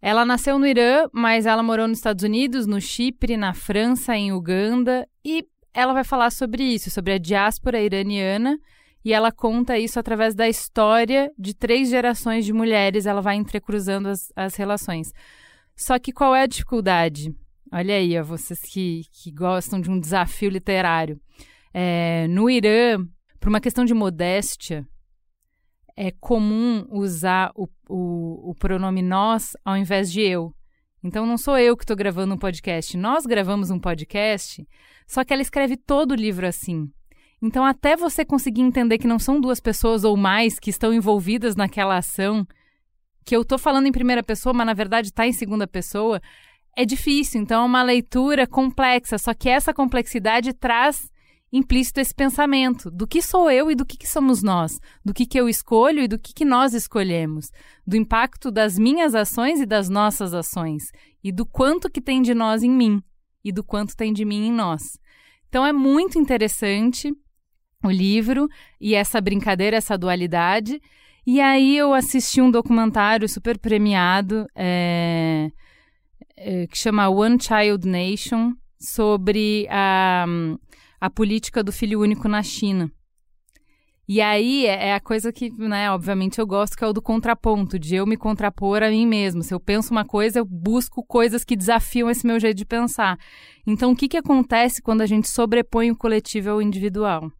Ela nasceu no Irã, mas ela morou nos Estados Unidos, no Chipre, na França, em Uganda. E ela vai falar sobre isso, sobre a diáspora iraniana. E ela conta isso através da história de três gerações de mulheres. Ela vai entrecruzando as, as relações. Só que qual é a dificuldade? Olha aí, ó, vocês que, que gostam de um desafio literário. É, no Irã, por uma questão de modéstia, é comum usar o, o, o pronome nós ao invés de eu. Então não sou eu que estou gravando um podcast. Nós gravamos um podcast, só que ela escreve todo o livro assim. Então, até você conseguir entender que não são duas pessoas ou mais que estão envolvidas naquela ação, que eu estou falando em primeira pessoa, mas na verdade está em segunda pessoa, é difícil. Então, é uma leitura complexa. Só que essa complexidade traz implícito esse pensamento do que sou eu e do que, que somos nós, do que, que eu escolho e do que, que nós escolhemos, do impacto das minhas ações e das nossas ações, e do quanto que tem de nós em mim e do quanto tem de mim em nós. Então é muito interessante o livro e essa brincadeira, essa dualidade. E aí eu assisti um documentário super premiado é, é, que chama One Child Nation sobre a a política do filho único na China. E aí é, é a coisa que, né, obviamente eu gosto, que é o do contraponto, de eu me contrapor a mim mesmo. Se eu penso uma coisa, eu busco coisas que desafiam esse meu jeito de pensar. Então, o que, que acontece quando a gente sobrepõe o coletivo ao individual?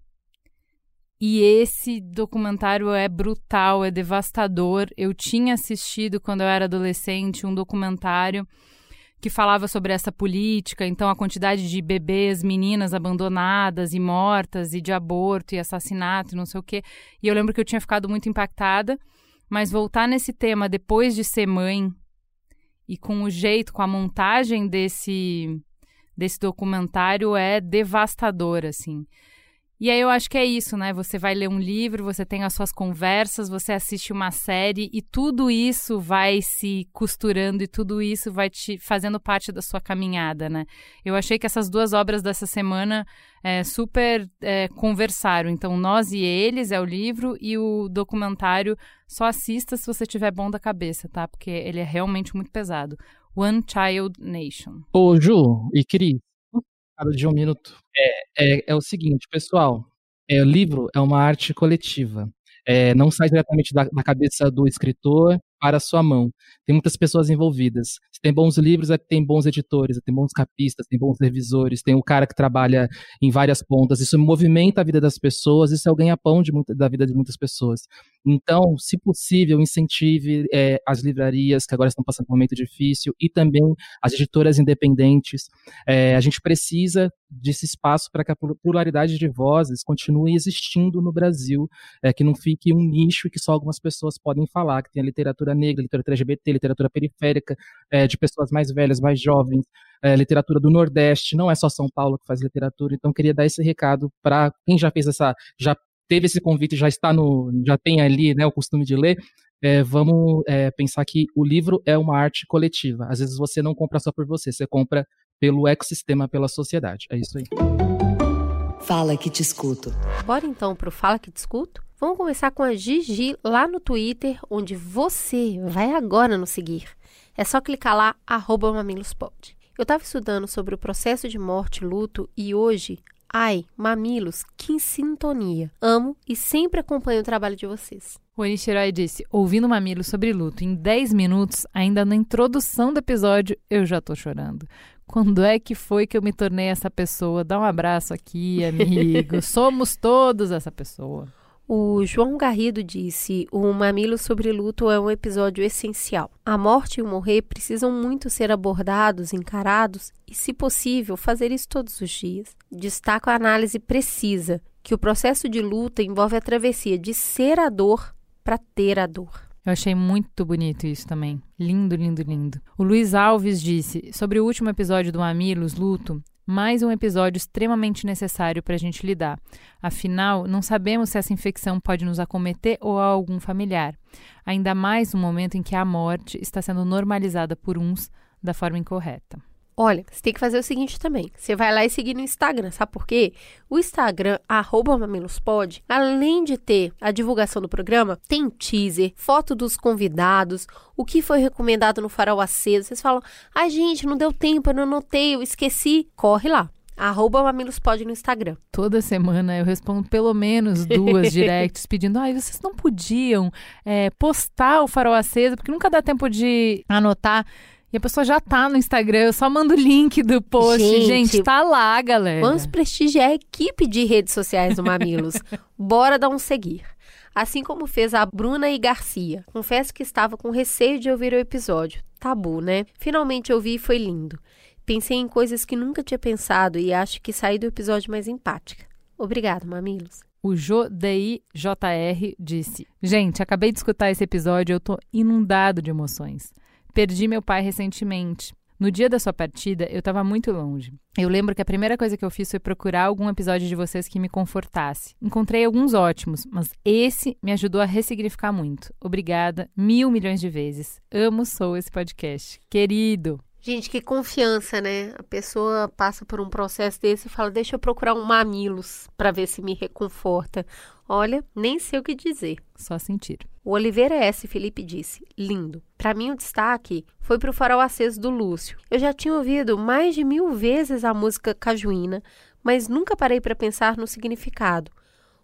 E esse documentário é brutal, é devastador. Eu tinha assistido, quando eu era adolescente, um documentário que falava sobre essa política, então a quantidade de bebês, meninas abandonadas e mortas, e de aborto e assassinato não sei o quê. E eu lembro que eu tinha ficado muito impactada, mas voltar nesse tema depois de ser mãe e com o jeito, com a montagem desse, desse documentário é devastador, assim. E aí eu acho que é isso, né? Você vai ler um livro, você tem as suas conversas, você assiste uma série e tudo isso vai se costurando e tudo isso vai te fazendo parte da sua caminhada, né? Eu achei que essas duas obras dessa semana é, super é, conversaram. Então, Nós e Eles é o livro e o documentário só assista se você tiver bom da cabeça, tá? Porque ele é realmente muito pesado. One Child Nation. Ô, Ju e Cris, de um minuto. É, é, é o seguinte, pessoal. É, o livro é uma arte coletiva. É, não sai diretamente da, da, cabeça do escritor para a sua mão. Tem muitas pessoas envolvidas. Se tem bons livros, é tem bons editores, é tem bons capistas, tem bons revisores, tem o cara que trabalha em várias pontas. Isso movimenta a vida das pessoas, isso é o ganha-pão da vida de muitas pessoas. Então, se possível, incentive é, as livrarias que agora estão passando por um momento difícil e também as editoras independentes. É, a gente precisa desse espaço para que a pluralidade de vozes continue existindo no Brasil, é, que não fique um nicho que só algumas pessoas podem falar, que tem a literatura negra, literatura LGBT, literatura periférica, é, de pessoas mais velhas, mais jovens, é, literatura do Nordeste, não é só São Paulo que faz literatura, então queria dar esse recado para quem já fez essa, já teve esse convite, já está no, já tem ali, né, o costume de ler, é, vamos é, pensar que o livro é uma arte coletiva. Às vezes você não compra só por você, você compra pelo ecossistema, pela sociedade. É isso aí. Fala que te escuto. Bora então pro Fala que te escuto? Vamos começar com a Gigi lá no Twitter, onde você vai agora nos seguir. É só clicar lá, arroba mamilospod. Eu estava estudando sobre o processo de morte e luto e hoje Ai, mamilos, que sintonia. Amo e sempre acompanho o trabalho de vocês. O Enichirai disse, ouvindo Mamilos sobre luto em 10 minutos, ainda na introdução do episódio, eu já tô chorando. Quando é que foi que eu me tornei essa pessoa? Dá um abraço aqui, amigo. Somos todos essa pessoa. O João Garrido disse: O Mamilo sobre Luto é um episódio essencial. A morte e o morrer precisam muito ser abordados, encarados e, se possível, fazer isso todos os dias. Destaco a análise precisa, que o processo de luta envolve a travessia de ser a dor para ter a dor. Eu achei muito bonito isso também. Lindo, lindo, lindo. O Luiz Alves disse: sobre o último episódio do Mamilos, Luto, Mais um episódio extremamente necessário para a gente lidar. Afinal, não sabemos se essa infecção pode nos acometer ou a algum familiar. Ainda mais no momento em que a morte está sendo normalizada por uns da forma incorreta. Olha, você tem que fazer o seguinte também. Você vai lá e seguir no Instagram, sabe por quê? O Instagram, arroba mamilospod, além de ter a divulgação do programa, tem teaser, foto dos convidados, o que foi recomendado no farol aceso. Vocês falam, ai gente, não deu tempo, eu não anotei, eu esqueci. Corre lá. Arroba Mamilospod no Instagram. Toda semana eu respondo pelo menos duas directs pedindo: ai, vocês não podiam é, postar o farol aceso, porque nunca dá tempo de anotar. E a pessoa já tá no Instagram, eu só mando o link do post. Gente, Gente tá lá, galera. Vamos prestigiar a equipe de redes sociais do Mamilos. Bora dar um seguir. Assim como fez a Bruna e Garcia. Confesso que estava com receio de ouvir o episódio. Tabu, né? Finalmente ouvi e foi lindo. Pensei em coisas que nunca tinha pensado e acho que saí do episódio mais empática. Obrigado, Mamilos. O JR disse: Gente, acabei de escutar esse episódio e eu tô inundado de emoções. Perdi meu pai recentemente. No dia da sua partida, eu estava muito longe. Eu lembro que a primeira coisa que eu fiz foi procurar algum episódio de vocês que me confortasse. Encontrei alguns ótimos, mas esse me ajudou a ressignificar muito. Obrigada mil milhões de vezes. Amo, sou esse podcast. Querido! Gente, que confiança, né? A pessoa passa por um processo desse e fala: deixa eu procurar um mamilos para ver se me reconforta. Olha, nem sei o que dizer. Só sentir. O Oliveira S. Felipe disse: lindo. Para mim, o destaque foi para o farol aceso do Lúcio. Eu já tinha ouvido mais de mil vezes a música Cajuína, mas nunca parei para pensar no significado.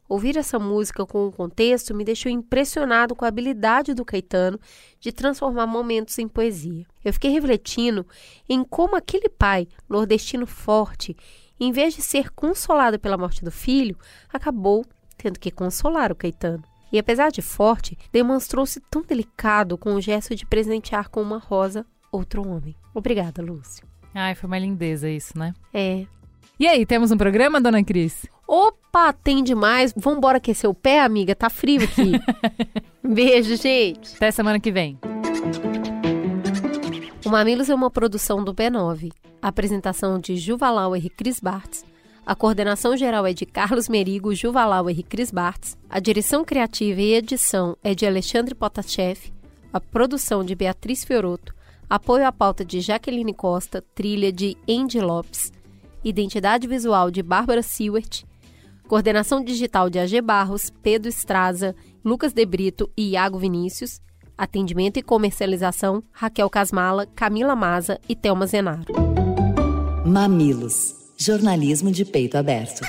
Ouvir essa música com o contexto me deixou impressionado com a habilidade do Caetano de transformar momentos em poesia. Eu fiquei refletindo em como aquele pai, nordestino forte, em vez de ser consolado pela morte do filho, acabou tendo que consolar o Caetano. E apesar de forte, demonstrou-se tão delicado com o gesto de presentear com uma rosa outro homem. Obrigada, Lúcio. Ai, foi uma lindeza isso, né? É. E aí, temos um programa, dona Cris? Opa, tem demais. Vambora aquecer o pé, amiga? Tá frio aqui. Beijo, gente. Até semana que vem. O Mamilos é uma produção do B9. A apresentação de Juvalauer e Cris Bartz. A coordenação geral é de Carlos Merigo, Juvalauer e Cris Bartz. A direção criativa e edição é de Alexandre Potachev. A produção de Beatriz Fioroto. Apoio à pauta de Jaqueline Costa. Trilha de Andy Lopes. Identidade visual de Bárbara Seward. Coordenação digital de AG Barros, Pedro Estraza, Lucas De Brito e Iago Vinícius. Atendimento e comercialização, Raquel Casmala, Camila Maza e Thelma Zenaro. Mamilos jornalismo de peito aberto.